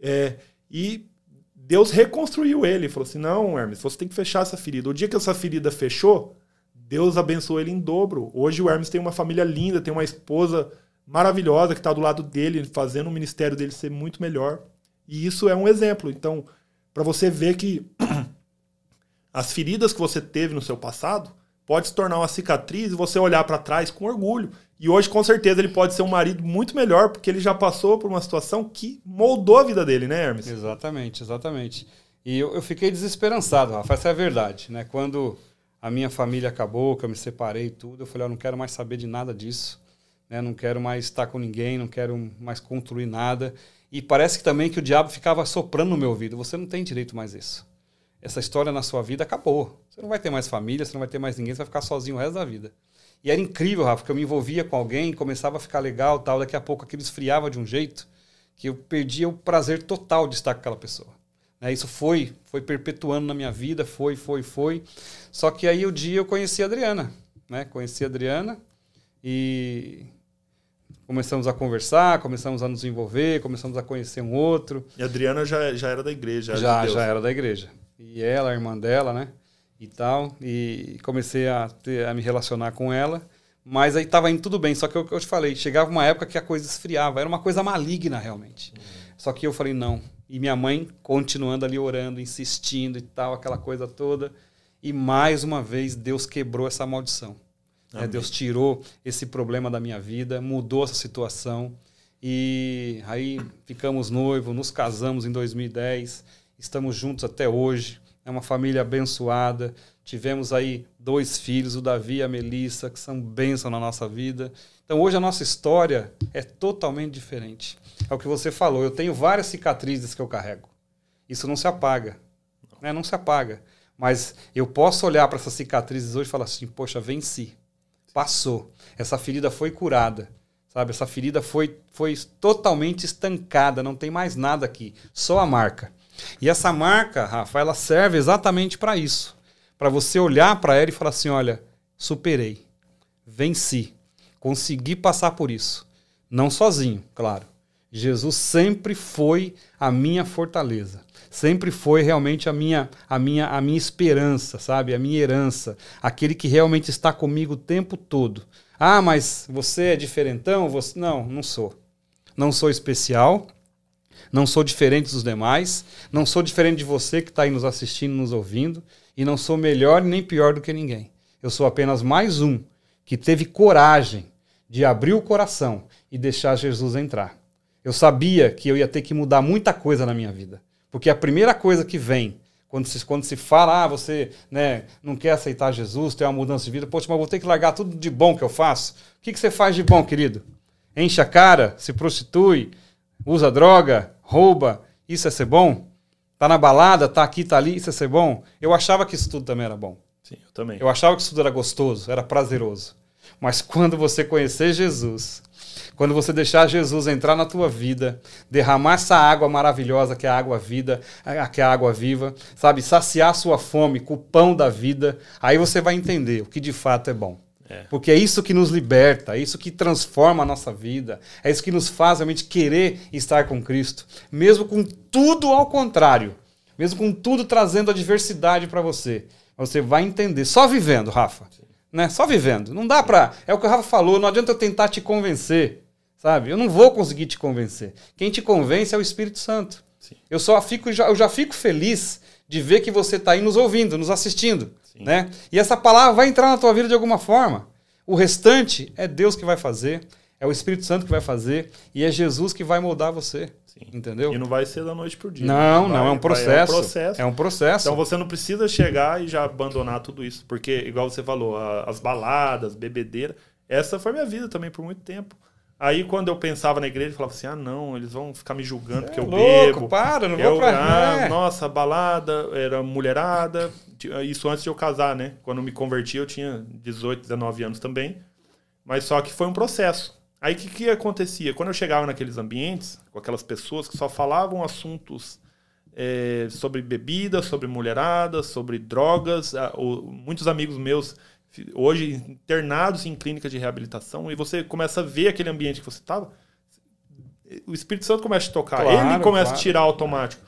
É, e Deus reconstruiu ele. Falou assim: não, Hermes, você tem que fechar essa ferida. O dia que essa ferida fechou, Deus abençoou ele em dobro. Hoje o Hermes tem uma família linda, tem uma esposa maravilhosa que está do lado dele, fazendo o ministério dele ser muito melhor. E isso é um exemplo. Então, para você ver que as feridas que você teve no seu passado pode se tornar uma cicatriz e você olhar para trás com orgulho. E hoje, com certeza, ele pode ser um marido muito melhor, porque ele já passou por uma situação que moldou a vida dele, né, Hermes? Exatamente, exatamente. E eu, eu fiquei desesperançado, Rafa, essa é a verdade. Né? Quando a minha família acabou, que eu me separei e tudo, eu falei, eu não quero mais saber de nada disso. Né? Não quero mais estar com ninguém, não quero mais construir nada. E parece que também que o diabo ficava soprando no meu ouvido. Você não tem direito mais isso. Essa história na sua vida acabou. Você não vai ter mais família, você não vai ter mais ninguém, você vai ficar sozinho o resto da vida. E era incrível, Rafa, porque eu me envolvia com alguém, começava a ficar legal tal, daqui a pouco aquilo esfriava de um jeito que eu perdia o prazer total de estar com aquela pessoa. Né? Isso foi, foi perpetuando na minha vida, foi, foi, foi. Só que aí o dia eu conheci a Adriana, né? Conheci a Adriana e começamos a conversar, começamos a nos envolver, começamos a conhecer um outro. E a Adriana já, já era da igreja. Já, de já era da igreja. E ela, a irmã dela, né? e tal. E comecei a, ter, a me relacionar com ela. Mas aí estava indo tudo bem. Só que eu, eu te falei, chegava uma época que a coisa esfriava. Era uma coisa maligna, realmente. Uhum. Só que eu falei, não. E minha mãe continuando ali orando, insistindo e tal, aquela coisa toda. E mais uma vez Deus quebrou essa maldição. É, Deus tirou esse problema da minha vida, mudou essa situação. E aí ficamos noivos, nos casamos em 2010, estamos juntos até hoje é uma família abençoada. Tivemos aí dois filhos, o Davi e a Melissa, que são bênção na nossa vida. Então hoje a nossa história é totalmente diferente. É o que você falou, eu tenho várias cicatrizes que eu carrego. Isso não se apaga. Né? Não se apaga. Mas eu posso olhar para essas cicatrizes hoje e falar assim: poxa, venci. Passou. Essa ferida foi curada. Sabe? Essa ferida foi, foi totalmente estancada. Não tem mais nada aqui. Só a marca. E essa marca, Rafa, ela serve exatamente para isso. Para você olhar para ela e falar assim: olha, superei, venci, consegui passar por isso. Não sozinho, claro. Jesus sempre foi a minha fortaleza. Sempre foi realmente a minha, a minha, a minha esperança, sabe? A minha herança. Aquele que realmente está comigo o tempo todo. Ah, mas você é diferentão? Você... Não, não sou. Não sou especial. Não sou diferente dos demais, não sou diferente de você que está aí nos assistindo, nos ouvindo, e não sou melhor nem pior do que ninguém. Eu sou apenas mais um que teve coragem de abrir o coração e deixar Jesus entrar. Eu sabia que eu ia ter que mudar muita coisa na minha vida, porque a primeira coisa que vem quando se, quando se fala, ah, você né, não quer aceitar Jesus, tem uma mudança de vida, poxa, mas vou ter que largar tudo de bom que eu faço. O que, que você faz de bom, querido? Enche a cara, se prostitui, usa droga, rouba, isso é ser bom? Tá na balada, tá aqui, tá ali, isso é ser bom? Eu achava que isso tudo também era bom. Sim, eu também. Eu achava que isso tudo era gostoso, era prazeroso. Mas quando você conhecer Jesus, quando você deixar Jesus entrar na tua vida, derramar essa água maravilhosa que é a água vida, que é a água viva, sabe, saciar sua fome com o pão da vida, aí você vai entender o que de fato é bom. É. Porque é isso que nos liberta, é isso que transforma a nossa vida, é isso que nos faz realmente querer estar com Cristo, mesmo com tudo ao contrário, mesmo com tudo trazendo adversidade para você. Você vai entender, só vivendo, Rafa. Né? Só vivendo. Não dá para. É o que o Rafa falou, não adianta eu tentar te convencer, sabe? Eu não vou conseguir te convencer. Quem te convence é o Espírito Santo. Sim. Eu só fico, eu já fico feliz de ver que você está aí nos ouvindo, nos assistindo. Né? E essa palavra vai entrar na tua vida de alguma forma. O restante é Deus que vai fazer, é o Espírito Santo que vai fazer e é Jesus que vai moldar você. Sim. Entendeu? E não vai ser da noite para o dia. Não, vai, não, é um processo. Vai, é um processo. É um processo. Então você não precisa chegar e já abandonar tudo isso. Porque, igual você falou, as baladas, bebedeira, essa foi minha vida também por muito tempo. Aí quando eu pensava na igreja, eu falava assim: ah, não, eles vão ficar me julgando porque é eu louco, bebo. Para, não eu, vou pra ah, Nossa, balada, era mulherada. Isso antes de eu casar, né? Quando me converti, eu tinha 18, 19 anos também. Mas só que foi um processo. Aí o que, que acontecia? Quando eu chegava naqueles ambientes, com aquelas pessoas que só falavam assuntos é, sobre bebida, sobre mulherada, sobre drogas, muitos amigos meus hoje internados em clínicas de reabilitação, e você começa a ver aquele ambiente que você estava, o Espírito Santo começa a tocar, claro, ele começa claro. a tirar automático.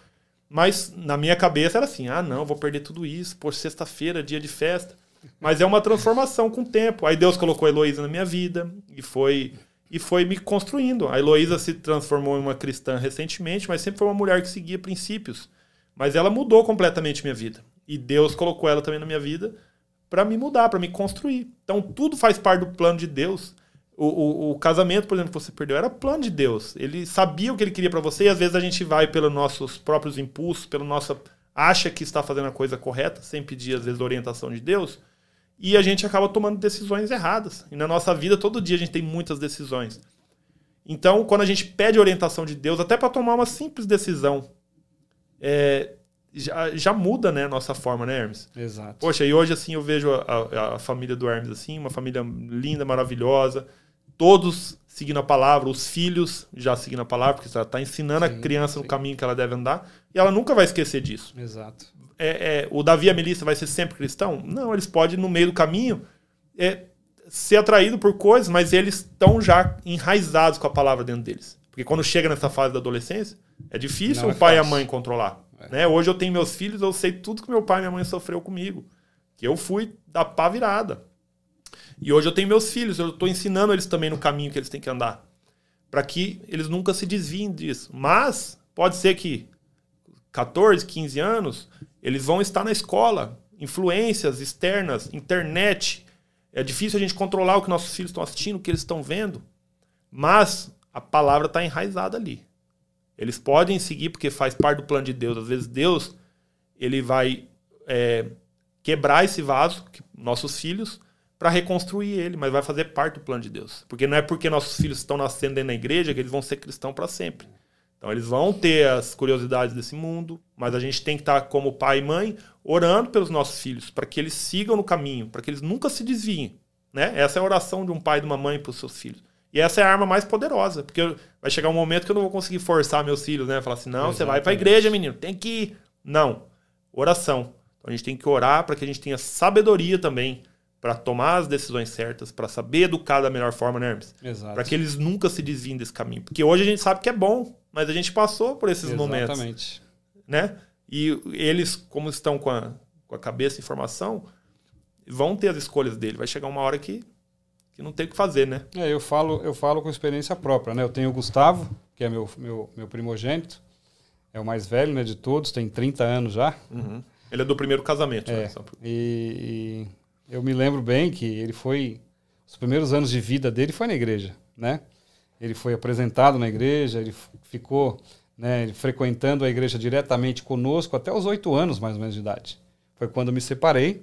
Mas na minha cabeça era assim: ah, não, vou perder tudo isso, por sexta-feira, dia de festa. Mas é uma transformação com o tempo. Aí Deus colocou a Heloísa na minha vida e foi e foi me construindo. A Heloísa se transformou em uma cristã recentemente, mas sempre foi uma mulher que seguia princípios. Mas ela mudou completamente minha vida. E Deus colocou ela também na minha vida para me mudar, para me construir. Então tudo faz parte do plano de Deus. O, o, o, casamento, por exemplo, que você perdeu, era plano de Deus. Ele sabia o que ele queria para você e às vezes a gente vai pelos nossos próprios impulsos, pelo nosso acha que está fazendo a coisa correta, sem pedir às vezes orientação de Deus, e a gente acaba tomando decisões erradas. E na nossa vida todo dia a gente tem muitas decisões. Então, quando a gente pede orientação de Deus, até para tomar uma simples decisão, é, já, já muda, né, a nossa forma, né, Hermes? Exato. Poxa, e hoje, assim, eu vejo a, a, família do Hermes, assim, uma família linda, maravilhosa, todos seguindo a palavra, os filhos já seguindo a palavra, porque ela está ensinando sim, a criança sim. no caminho que ela deve andar, e ela nunca vai esquecer disso. Exato. É, é, o Davi e a Melissa vai ser sempre cristão? Não, eles podem, no meio do caminho, é, ser atraído por coisas, mas eles estão já enraizados com a palavra dentro deles. Porque quando chega nessa fase da adolescência, é difícil Não o é pai fácil. e a mãe controlar. É. Né? Hoje eu tenho meus filhos, eu sei tudo que meu pai e minha mãe sofreu comigo. Que eu fui da pá virada. E hoje eu tenho meus filhos, eu estou ensinando eles também no caminho que eles têm que andar. Para que eles nunca se desviem disso. Mas pode ser que 14, 15 anos, eles vão estar na escola. Influências externas, internet. É difícil a gente controlar o que nossos filhos estão assistindo, o que eles estão vendo. Mas a palavra está enraizada ali. Eles podem seguir porque faz parte do plano de Deus. Às vezes Deus ele vai é, quebrar esse vaso, nossos filhos, para reconstruir ele, mas vai fazer parte do plano de Deus. Porque não é porque nossos filhos estão nascendo dentro da igreja que eles vão ser cristãos para sempre. Então eles vão ter as curiosidades desse mundo, mas a gente tem que estar como pai e mãe orando pelos nossos filhos, para que eles sigam no caminho, para que eles nunca se desviem. Né? Essa é a oração de um pai e de uma mãe para os seus filhos. E essa é a arma mais poderosa, porque vai chegar um momento que eu não vou conseguir forçar meus filhos, né? Falar assim, não, Exatamente. você vai para a igreja, menino, tem que ir. Não. Oração. Então a gente tem que orar para que a gente tenha sabedoria também para tomar as decisões certas, para saber educar da melhor forma, né, Hermes? Exato. Para que eles nunca se desviem desse caminho. Porque hoje a gente sabe que é bom, mas a gente passou por esses Exatamente. momentos. Exatamente. Né? E eles, como estão com a, com a cabeça em formação, vão ter as escolhas dele. Vai chegar uma hora que que não tem o que fazer, né? É, eu falo, eu falo com experiência própria, né? Eu tenho o Gustavo, que é meu, meu, meu primogênito, é o mais velho né, de todos, tem 30 anos já. Uhum. Ele é do primeiro casamento, é, né? E, e, eu me lembro bem que ele foi. Os primeiros anos de vida dele foi na igreja, né? Ele foi apresentado na igreja, ele ficou né, frequentando a igreja diretamente conosco até os oito anos, mais ou menos, de idade. Foi quando eu me separei.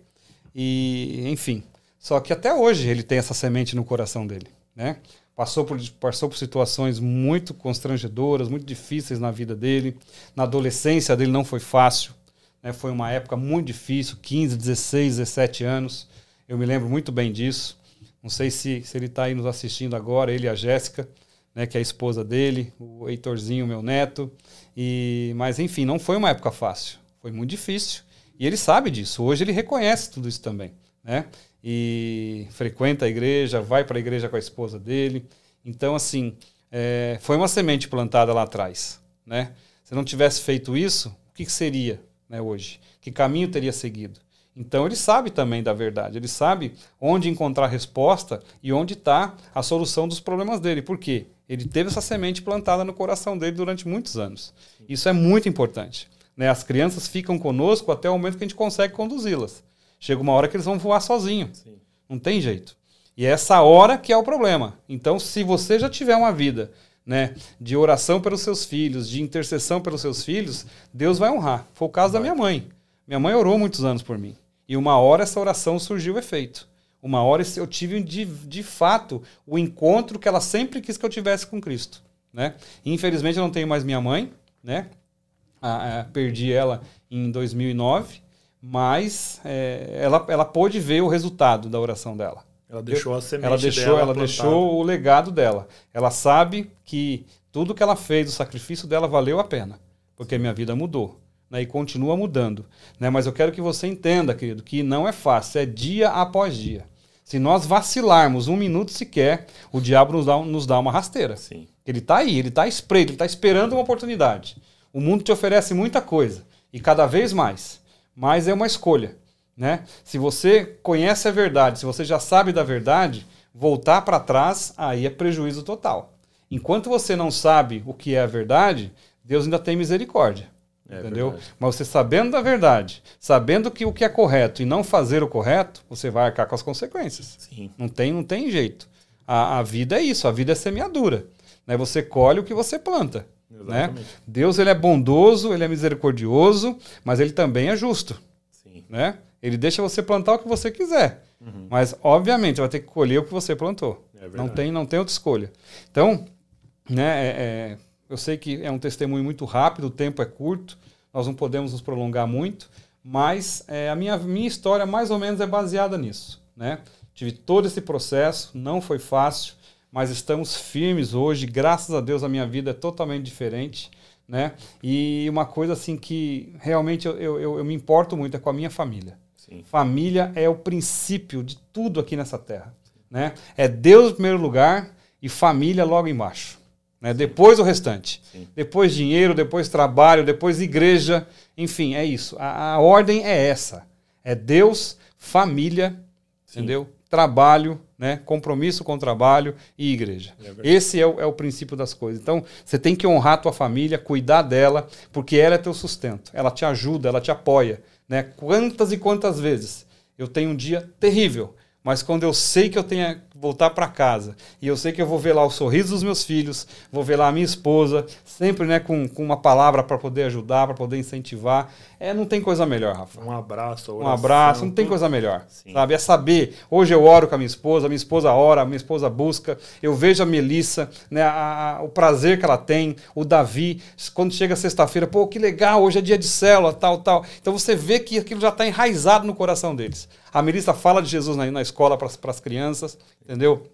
E, enfim, só que até hoje ele tem essa semente no coração dele, né? Passou por, passou por situações muito constrangedoras, muito difíceis na vida dele. Na adolescência dele não foi fácil. Né? Foi uma época muito difícil, 15, 16, 17 anos. Eu me lembro muito bem disso. Não sei se, se ele está aí nos assistindo agora, ele e a Jéssica, né, que é a esposa dele, o Heitorzinho, meu neto. E, mas, enfim, não foi uma época fácil. Foi muito difícil. E ele sabe disso. Hoje ele reconhece tudo isso também. Né? E frequenta a igreja, vai para a igreja com a esposa dele. Então, assim, é, foi uma semente plantada lá atrás. Né? Se não tivesse feito isso, o que, que seria né, hoje? Que caminho teria seguido? Então ele sabe também da verdade, ele sabe onde encontrar resposta e onde está a solução dos problemas dele. Por quê? Ele teve essa semente plantada no coração dele durante muitos anos. Isso é muito importante. Né? As crianças ficam conosco até o momento que a gente consegue conduzi-las. Chega uma hora que eles vão voar sozinhos. Não tem jeito. E é essa hora que é o problema. Então, se você já tiver uma vida né, de oração pelos seus filhos, de intercessão pelos seus filhos, Deus vai honrar. Foi o caso vai. da minha mãe. Minha mãe orou muitos anos por mim. E uma hora essa oração surgiu efeito. Uma hora eu tive de, de fato o encontro que ela sempre quis que eu tivesse com Cristo. Né? Infelizmente eu não tenho mais minha mãe, né? Ah, ah, perdi ela em 2009 mas é, ela, ela pôde ver o resultado da oração dela. Ela deixou a semente ela deixou, dela Ela deixou o legado dela. Ela sabe que tudo que ela fez, o sacrifício dela valeu a pena, porque minha vida mudou. Né, e continua mudando. Né? Mas eu quero que você entenda, querido, que não é fácil, é dia após dia. Se nós vacilarmos um minuto sequer, o diabo nos dá, nos dá uma rasteira. Sim. Ele está aí, ele está espreito, ele está esperando uma oportunidade. O mundo te oferece muita coisa e cada vez mais, mas é uma escolha. Né? Se você conhece a verdade, se você já sabe da verdade, voltar para trás aí é prejuízo total. Enquanto você não sabe o que é a verdade, Deus ainda tem misericórdia. É entendeu? Verdade. Mas você sabendo da verdade, sabendo que o que é correto e não fazer o correto, você vai arcar com as consequências. Sim. Não tem, não tem jeito. A, a vida é isso, a vida é semeadura. Né? Você colhe o que você planta. Né? Deus ele é bondoso, ele é misericordioso, mas ele também é justo. Sim. Né? Ele deixa você plantar o que você quiser. Uhum. Mas, obviamente, vai ter que colher o que você plantou. É não, tem, não tem outra escolha. Então, né, é, é, eu sei que é um testemunho muito rápido, o tempo é curto, nós não podemos nos prolongar muito, mas é, a minha, minha história mais ou menos é baseada nisso. Né? Tive todo esse processo, não foi fácil, mas estamos firmes hoje. Graças a Deus a minha vida é totalmente diferente. Né? E uma coisa assim que realmente eu, eu, eu me importo muito é com a minha família. Sim. Família é o princípio de tudo aqui nessa terra. Né? É Deus em primeiro lugar e família logo embaixo. Né? Depois o restante. Sim. Depois dinheiro, depois trabalho, depois igreja. Enfim, é isso. A, a ordem é essa. É Deus, família, entendeu? Trabalho, né? compromisso com o trabalho e igreja. É Esse é o, é o princípio das coisas. Então, você tem que honrar a tua família, cuidar dela, porque ela é teu sustento. Ela te ajuda, ela te apoia. Né? Quantas e quantas vezes eu tenho um dia terrível, mas quando eu sei que eu tenho voltar para casa e eu sei que eu vou ver lá o sorriso dos meus filhos, vou ver lá a minha esposa, sempre né, com, com uma palavra para poder ajudar, para poder incentivar, é, não tem coisa melhor, Rafa. Um abraço, oração, Um abraço, não tem coisa melhor. Sim. Sabe? É saber. Hoje eu oro com a minha esposa, a minha esposa ora, a minha esposa busca, eu vejo a Melissa, né, a, a, o prazer que ela tem, o Davi, quando chega sexta-feira, pô, que legal, hoje é dia de célula, tal, tal. Então você vê que aquilo já está enraizado no coração deles. A Melissa fala de Jesus na, na escola para as crianças, entendeu?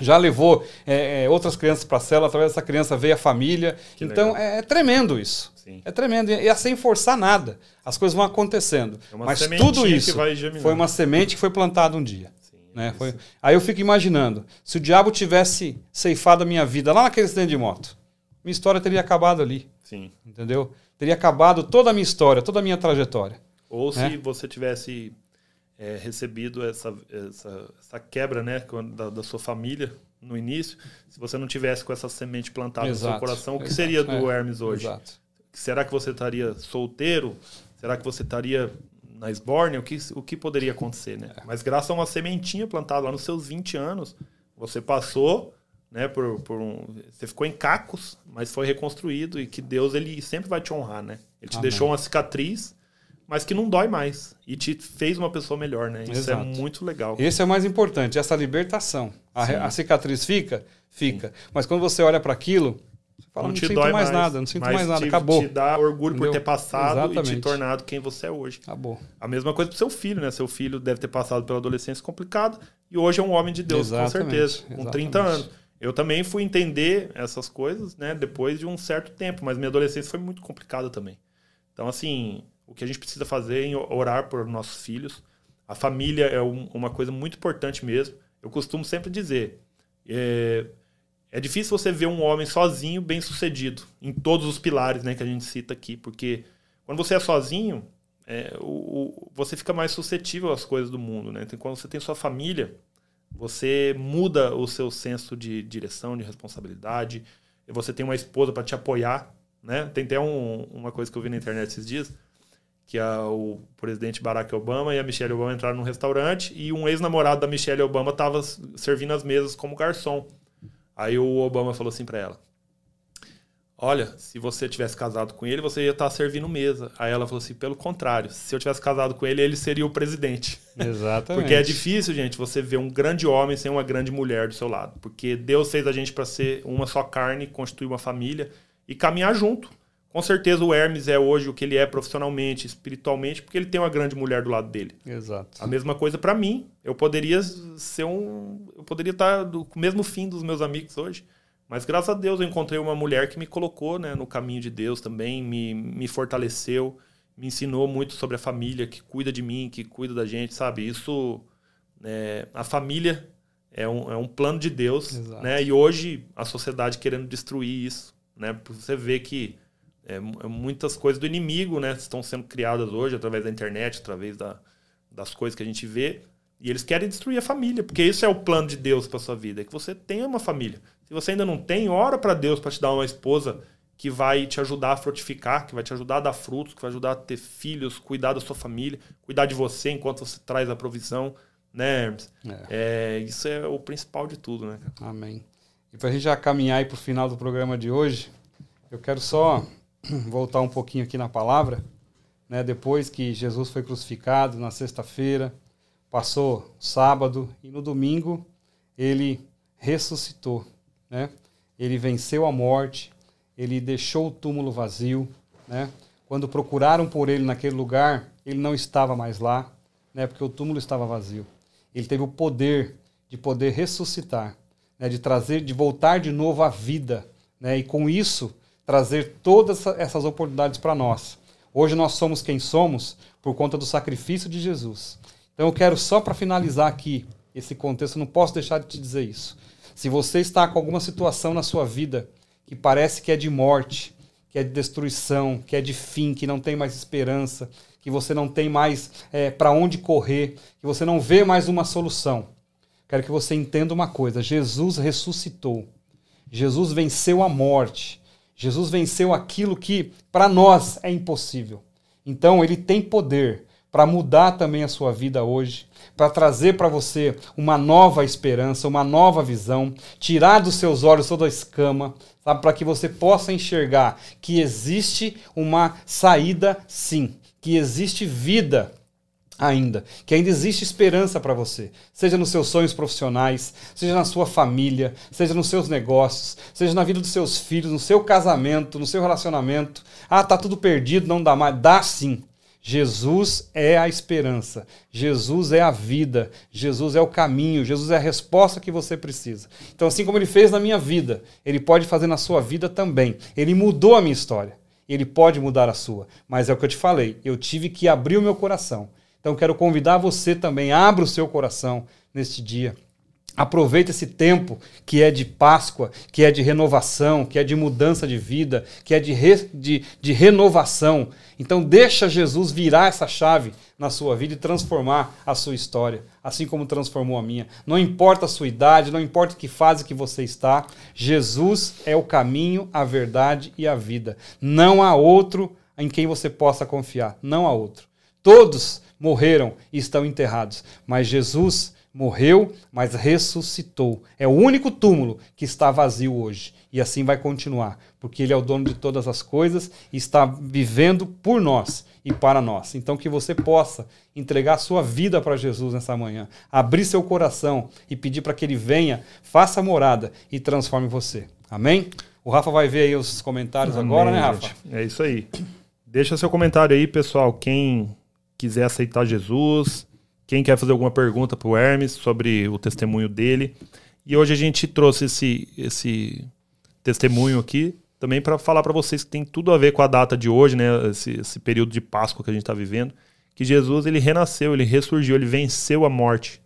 Já levou é, é, outras crianças para a célula, através dessa criança veio a família. Que então é, é, tremendo isso. Sim. É tremendo. E é sem forçar nada. As coisas vão acontecendo. É Mas tudo isso foi uma semente que foi plantada um dia. Sim, né? foi... Aí eu fico imaginando, se o diabo tivesse ceifado a minha vida lá naquele acidente de moto, minha história teria acabado ali. Sim. Entendeu? Teria acabado toda a minha história, toda a minha trajetória. Ou né? se você tivesse é, recebido essa, essa, essa, quebra né, da, da, sua família no início, se você não tivesse com essa semente plantada exato, no seu coração, o que exato, seria do é, Hermes hoje? Exato. Será que você estaria solteiro? Será que você estaria na Sborne? O que, o que poderia acontecer? Né? É. Mas graças a uma sementinha plantada lá nos seus 20 anos, você passou né, por, por um, você ficou em cacos, mas foi reconstruído e que Deus ele sempre vai te honrar, né? Ele te Amém. deixou uma cicatriz mas que não dói mais. E te fez uma pessoa melhor, né? Isso é Exato. é muito legal. Esse é o mais importante, essa libertação. A, a cicatriz fica? Fica. Sim. Mas quando você olha para aquilo, você fala, não, não sinto mais, mais, nada, não sinto mais nada, te, acabou. te dá orgulho Entendeu? por ter passado Exatamente. e te tornado quem você é hoje. Acabou. A mesma coisa pro seu filho, né? Seu filho deve ter passado pela adolescência complicada e hoje é um homem de Deus, Exatamente. com certeza, com Exatamente. 30 anos. Eu também fui entender essas coisas, né, depois de um certo tempo, mas minha adolescência foi muito complicada também. Então, assim, o que a gente precisa fazer é orar por nossos filhos. A família é um, uma coisa muito importante mesmo. Eu costumo sempre dizer: é, é difícil você ver um homem sozinho bem sucedido em todos os pilares né, que a gente cita aqui, porque quando você é sozinho, é, o, o, você fica mais suscetível às coisas do mundo. Né? Então, quando você tem sua família, você muda o seu senso de direção, de responsabilidade. Você tem uma esposa para te apoiar. Né? Tem até um, uma coisa que eu vi na internet esses dias que a, o presidente Barack Obama e a Michelle Obama entraram num restaurante e um ex-namorado da Michelle Obama estava servindo as mesas como garçom. Aí o Obama falou assim para ela: Olha, se você tivesse casado com ele, você ia estar tá servindo mesa. Aí ela falou assim: pelo contrário, se eu tivesse casado com ele, ele seria o presidente. Exatamente. porque é difícil, gente, você ver um grande homem sem uma grande mulher do seu lado. Porque Deus fez a gente para ser uma só carne, constituir uma família e caminhar junto. Com certeza o Hermes é hoje o que ele é profissionalmente, espiritualmente, porque ele tem uma grande mulher do lado dele. Exato. A mesma coisa para mim. Eu poderia ser um, eu poderia estar do mesmo fim dos meus amigos hoje, mas graças a Deus eu encontrei uma mulher que me colocou, né, no caminho de Deus também, me, me fortaleceu, me ensinou muito sobre a família, que cuida de mim, que cuida da gente, sabe? Isso, é, a família é um, é um plano de Deus, Exato. né? E hoje a sociedade querendo destruir isso, né? Você vê que é, é muitas coisas do inimigo, né? Estão sendo criadas hoje através da internet, através da, das coisas que a gente vê. E eles querem destruir a família, porque esse é o plano de Deus para sua vida, é que você tenha uma família. Se você ainda não tem, ora para Deus para te dar uma esposa que vai te ajudar a frutificar, que vai te ajudar a dar frutos, que vai ajudar a ter filhos, cuidar da sua família, cuidar de você enquanto você traz a provisão, né, Hermes? É. É, isso é o principal de tudo, né? Amém. E para a gente já caminhar para o final do programa de hoje, eu quero só voltar um pouquinho aqui na palavra, né? Depois que Jesus foi crucificado na sexta-feira, passou sábado e no domingo ele ressuscitou, né? Ele venceu a morte, ele deixou o túmulo vazio, né? Quando procuraram por ele naquele lugar, ele não estava mais lá, né? Porque o túmulo estava vazio. Ele teve o poder de poder ressuscitar, né? De trazer, de voltar de novo à vida, né? E com isso trazer todas essas oportunidades para nós. Hoje nós somos quem somos por conta do sacrifício de Jesus. Então eu quero só para finalizar aqui esse contexto, não posso deixar de te dizer isso. Se você está com alguma situação na sua vida que parece que é de morte, que é de destruição, que é de fim, que não tem mais esperança, que você não tem mais é, para onde correr, que você não vê mais uma solução. Quero que você entenda uma coisa: Jesus ressuscitou. Jesus venceu a morte. Jesus venceu aquilo que para nós é impossível. Então ele tem poder para mudar também a sua vida hoje, para trazer para você uma nova esperança, uma nova visão, tirar dos seus olhos toda a escama, sabe, para que você possa enxergar que existe uma saída sim, que existe vida ainda, que ainda existe esperança para você, seja nos seus sonhos profissionais, seja na sua família, seja nos seus negócios, seja na vida dos seus filhos, no seu casamento, no seu relacionamento. Ah, tá tudo perdido, não dá mais. Dá sim. Jesus é a esperança, Jesus é a vida, Jesus é o caminho, Jesus é a resposta que você precisa. Então, assim como ele fez na minha vida, ele pode fazer na sua vida também. Ele mudou a minha história, ele pode mudar a sua. Mas é o que eu te falei, eu tive que abrir o meu coração. Então, quero convidar você também, abra o seu coração neste dia. Aproveita esse tempo que é de Páscoa, que é de renovação, que é de mudança de vida, que é de, re, de, de renovação. Então deixa Jesus virar essa chave na sua vida e transformar a sua história, assim como transformou a minha. Não importa a sua idade, não importa que fase que você está, Jesus é o caminho, a verdade e a vida. Não há outro em quem você possa confiar, não há outro. Todos morreram e estão enterrados, mas Jesus morreu, mas ressuscitou. É o único túmulo que está vazio hoje. E assim vai continuar, porque Ele é o dono de todas as coisas e está vivendo por nós e para nós. Então, que você possa entregar sua vida para Jesus nessa manhã, abrir seu coração e pedir para que Ele venha, faça morada e transforme você. Amém? O Rafa vai ver aí os comentários Amém, agora, né, Rafa? Gente. É isso aí. Deixa seu comentário aí, pessoal. Quem quiser aceitar Jesus, quem quer fazer alguma pergunta para o Hermes sobre o testemunho dele. E hoje a gente trouxe esse, esse testemunho aqui também para falar para vocês que tem tudo a ver com a data de hoje, né? Esse, esse período de Páscoa que a gente está vivendo. Que Jesus ele renasceu, ele ressurgiu, ele venceu a morte.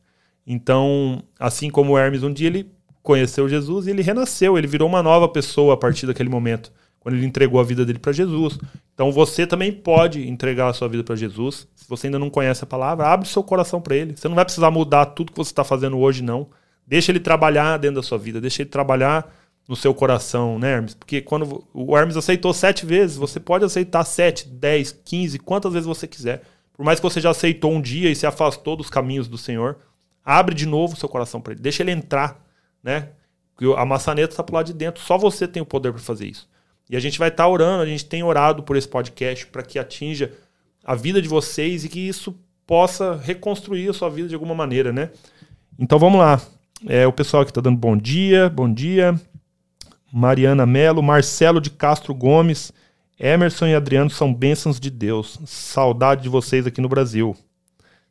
Então, assim como Hermes um dia ele conheceu Jesus e ele renasceu, ele virou uma nova pessoa a partir daquele momento quando ele entregou a vida dele para Jesus. Então você também pode entregar a sua vida para Jesus. Se você ainda não conhece a palavra, abre seu coração para ele. Você não vai precisar mudar tudo que você está fazendo hoje, não. Deixa ele trabalhar dentro da sua vida, deixa ele trabalhar no seu coração, né, Hermes? Porque quando o Hermes aceitou sete vezes, você pode aceitar sete, dez, quinze, quantas vezes você quiser. Por mais que você já aceitou um dia e se afastou dos caminhos do Senhor, abre de novo seu coração para ele. Deixa ele entrar, né? A maçaneta está pro lado de dentro. Só você tem o poder para fazer isso. E a gente vai estar tá orando, a gente tem orado por esse podcast para que atinja a vida de vocês e que isso possa reconstruir a sua vida de alguma maneira, né? Então vamos lá. É, o pessoal que está dando bom dia, bom dia. Mariana Melo, Marcelo de Castro Gomes, Emerson e Adriano são bênçãos de Deus. Saudade de vocês aqui no Brasil.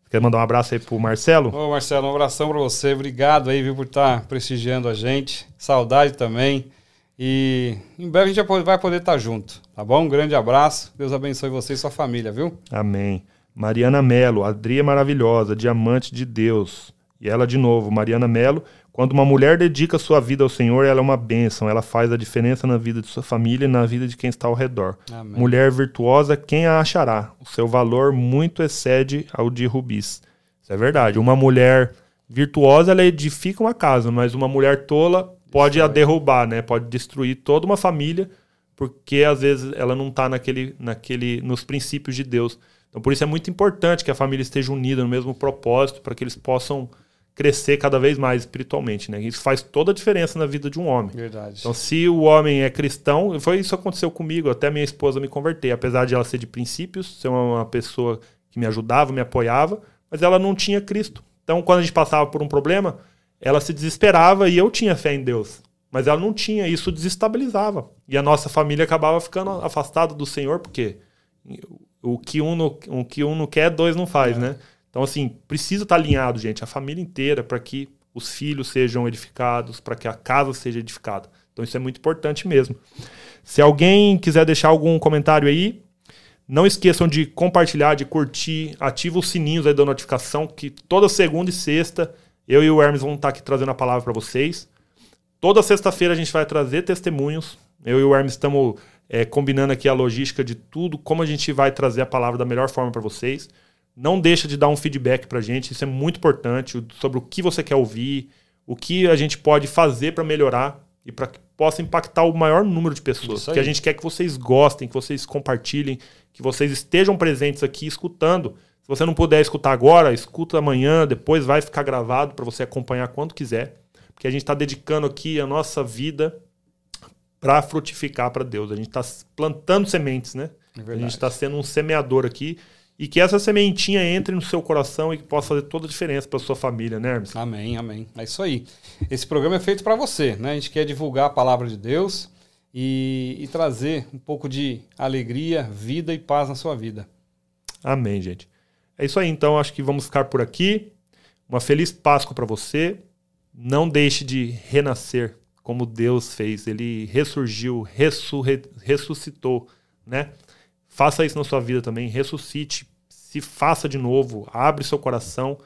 Quer mandar um abraço aí pro Marcelo? Ô Marcelo, um abração para você. Obrigado aí, viu, por estar tá prestigiando a gente. Saudade também. E em breve a gente vai poder estar junto, tá bom? Um grande abraço. Deus abençoe você e sua família, viu? Amém. Mariana Melo, Adria maravilhosa, diamante de Deus. E ela de novo, Mariana Melo, Quando uma mulher dedica sua vida ao Senhor, ela é uma bênção. Ela faz a diferença na vida de sua família e na vida de quem está ao redor. Amém. Mulher virtuosa, quem a achará? O seu valor muito excede ao de rubis. Isso é verdade. Uma mulher virtuosa, ela edifica uma casa, mas uma mulher tola pode a derrubar, né? Pode destruir toda uma família, porque às vezes ela não está naquele, naquele, nos princípios de Deus. Então, por isso é muito importante que a família esteja unida no mesmo propósito, para que eles possam crescer cada vez mais espiritualmente, né? Isso faz toda a diferença na vida de um homem. Verdade. Então, se o homem é cristão, foi isso que aconteceu comigo, até minha esposa me converter, apesar de ela ser de princípios, ser uma pessoa que me ajudava, me apoiava, mas ela não tinha Cristo. Então, quando a gente passava por um problema, ela se desesperava e eu tinha fé em Deus, mas ela não tinha, isso desestabilizava. E a nossa família acabava ficando afastada do Senhor, porque o que um não, o que um não quer, dois não faz, é. né? Então, assim, precisa estar alinhado, gente, a família inteira, para que os filhos sejam edificados, para que a casa seja edificada. Então, isso é muito importante mesmo. Se alguém quiser deixar algum comentário aí, não esqueçam de compartilhar, de curtir, ativa os sininhos aí da notificação, que toda segunda e sexta eu e o Hermes vamos estar aqui trazendo a palavra para vocês. Toda sexta-feira a gente vai trazer testemunhos. Eu e o Hermes estamos é, combinando aqui a logística de tudo, como a gente vai trazer a palavra da melhor forma para vocês. Não deixa de dar um feedback para a gente, isso é muito importante, sobre o que você quer ouvir, o que a gente pode fazer para melhorar e para que possa impactar o maior número de pessoas. Que a gente quer que vocês gostem, que vocês compartilhem, que vocês estejam presentes aqui escutando. Se você não puder escutar agora, escuta amanhã, depois vai ficar gravado para você acompanhar quando quiser. Porque a gente está dedicando aqui a nossa vida para frutificar para Deus. A gente está plantando sementes, né? É a gente está sendo um semeador aqui e que essa sementinha entre no seu coração e que possa fazer toda a diferença para sua família, né, Hermes? Amém, amém. É isso aí. Esse programa é feito para você, né? A gente quer divulgar a palavra de Deus e, e trazer um pouco de alegria, vida e paz na sua vida. Amém, gente. É isso aí, então. Acho que vamos ficar por aqui. Uma feliz Páscoa para você. Não deixe de renascer como Deus fez. Ele ressurgiu, ressurre, ressuscitou, né? Faça isso na sua vida também, ressuscite, se faça de novo, abre seu coração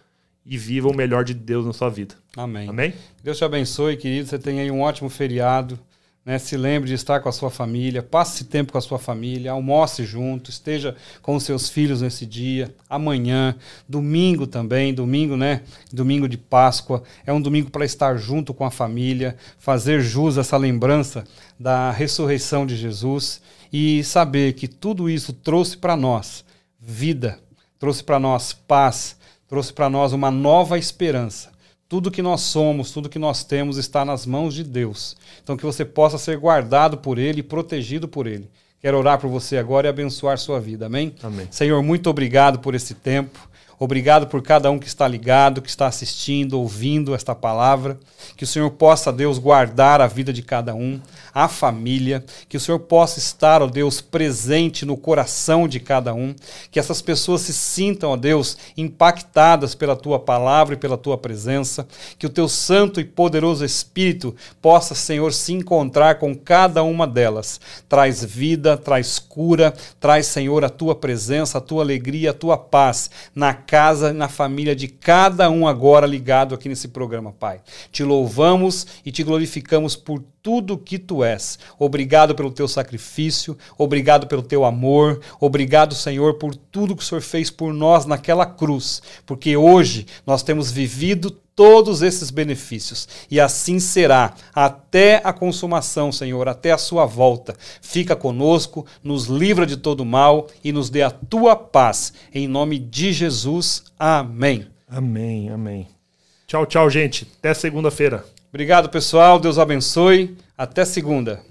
e viva o melhor de Deus na sua vida. Amém. Amém? Deus te abençoe, querido. Você tenha aí um ótimo feriado. Né? Se lembre de estar com a sua família, passe tempo com a sua família, almoce junto, esteja com os seus filhos nesse dia, amanhã, domingo também, domingo, né? Domingo de Páscoa, é um domingo para estar junto com a família, fazer jus a essa lembrança da ressurreição de Jesus e saber que tudo isso trouxe para nós vida, trouxe para nós paz, trouxe para nós uma nova esperança. Tudo que nós somos, tudo que nós temos está nas mãos de Deus. Então que você possa ser guardado por Ele e protegido por Ele. Quero orar por você agora e abençoar sua vida. Amém? Amém. Senhor, muito obrigado por esse tempo. Obrigado por cada um que está ligado, que está assistindo, ouvindo esta palavra. Que o Senhor possa, Deus, guardar a vida de cada um, a família. Que o Senhor possa estar, ó Deus, presente no coração de cada um. Que essas pessoas se sintam, ó Deus, impactadas pela tua palavra e pela tua presença. Que o teu santo e poderoso Espírito possa, Senhor, se encontrar com cada uma delas. Traz vida, traz cura, traz, Senhor, a tua presença, a tua alegria, a tua paz na casa, na família de cada um agora ligado aqui nesse programa, Pai. Te louvamos e te glorificamos por tudo que tu és. Obrigado pelo teu sacrifício, obrigado pelo teu amor, obrigado, Senhor, por tudo que o Senhor fez por nós naquela cruz, porque hoje nós temos vivido todos esses benefícios. E assim será até a consumação, Senhor, até a sua volta. Fica conosco, nos livra de todo mal e nos dê a tua paz. Em nome de Jesus. Amém. Amém, amém. Tchau, tchau, gente. Até segunda-feira. Obrigado, pessoal. Deus abençoe. Até segunda.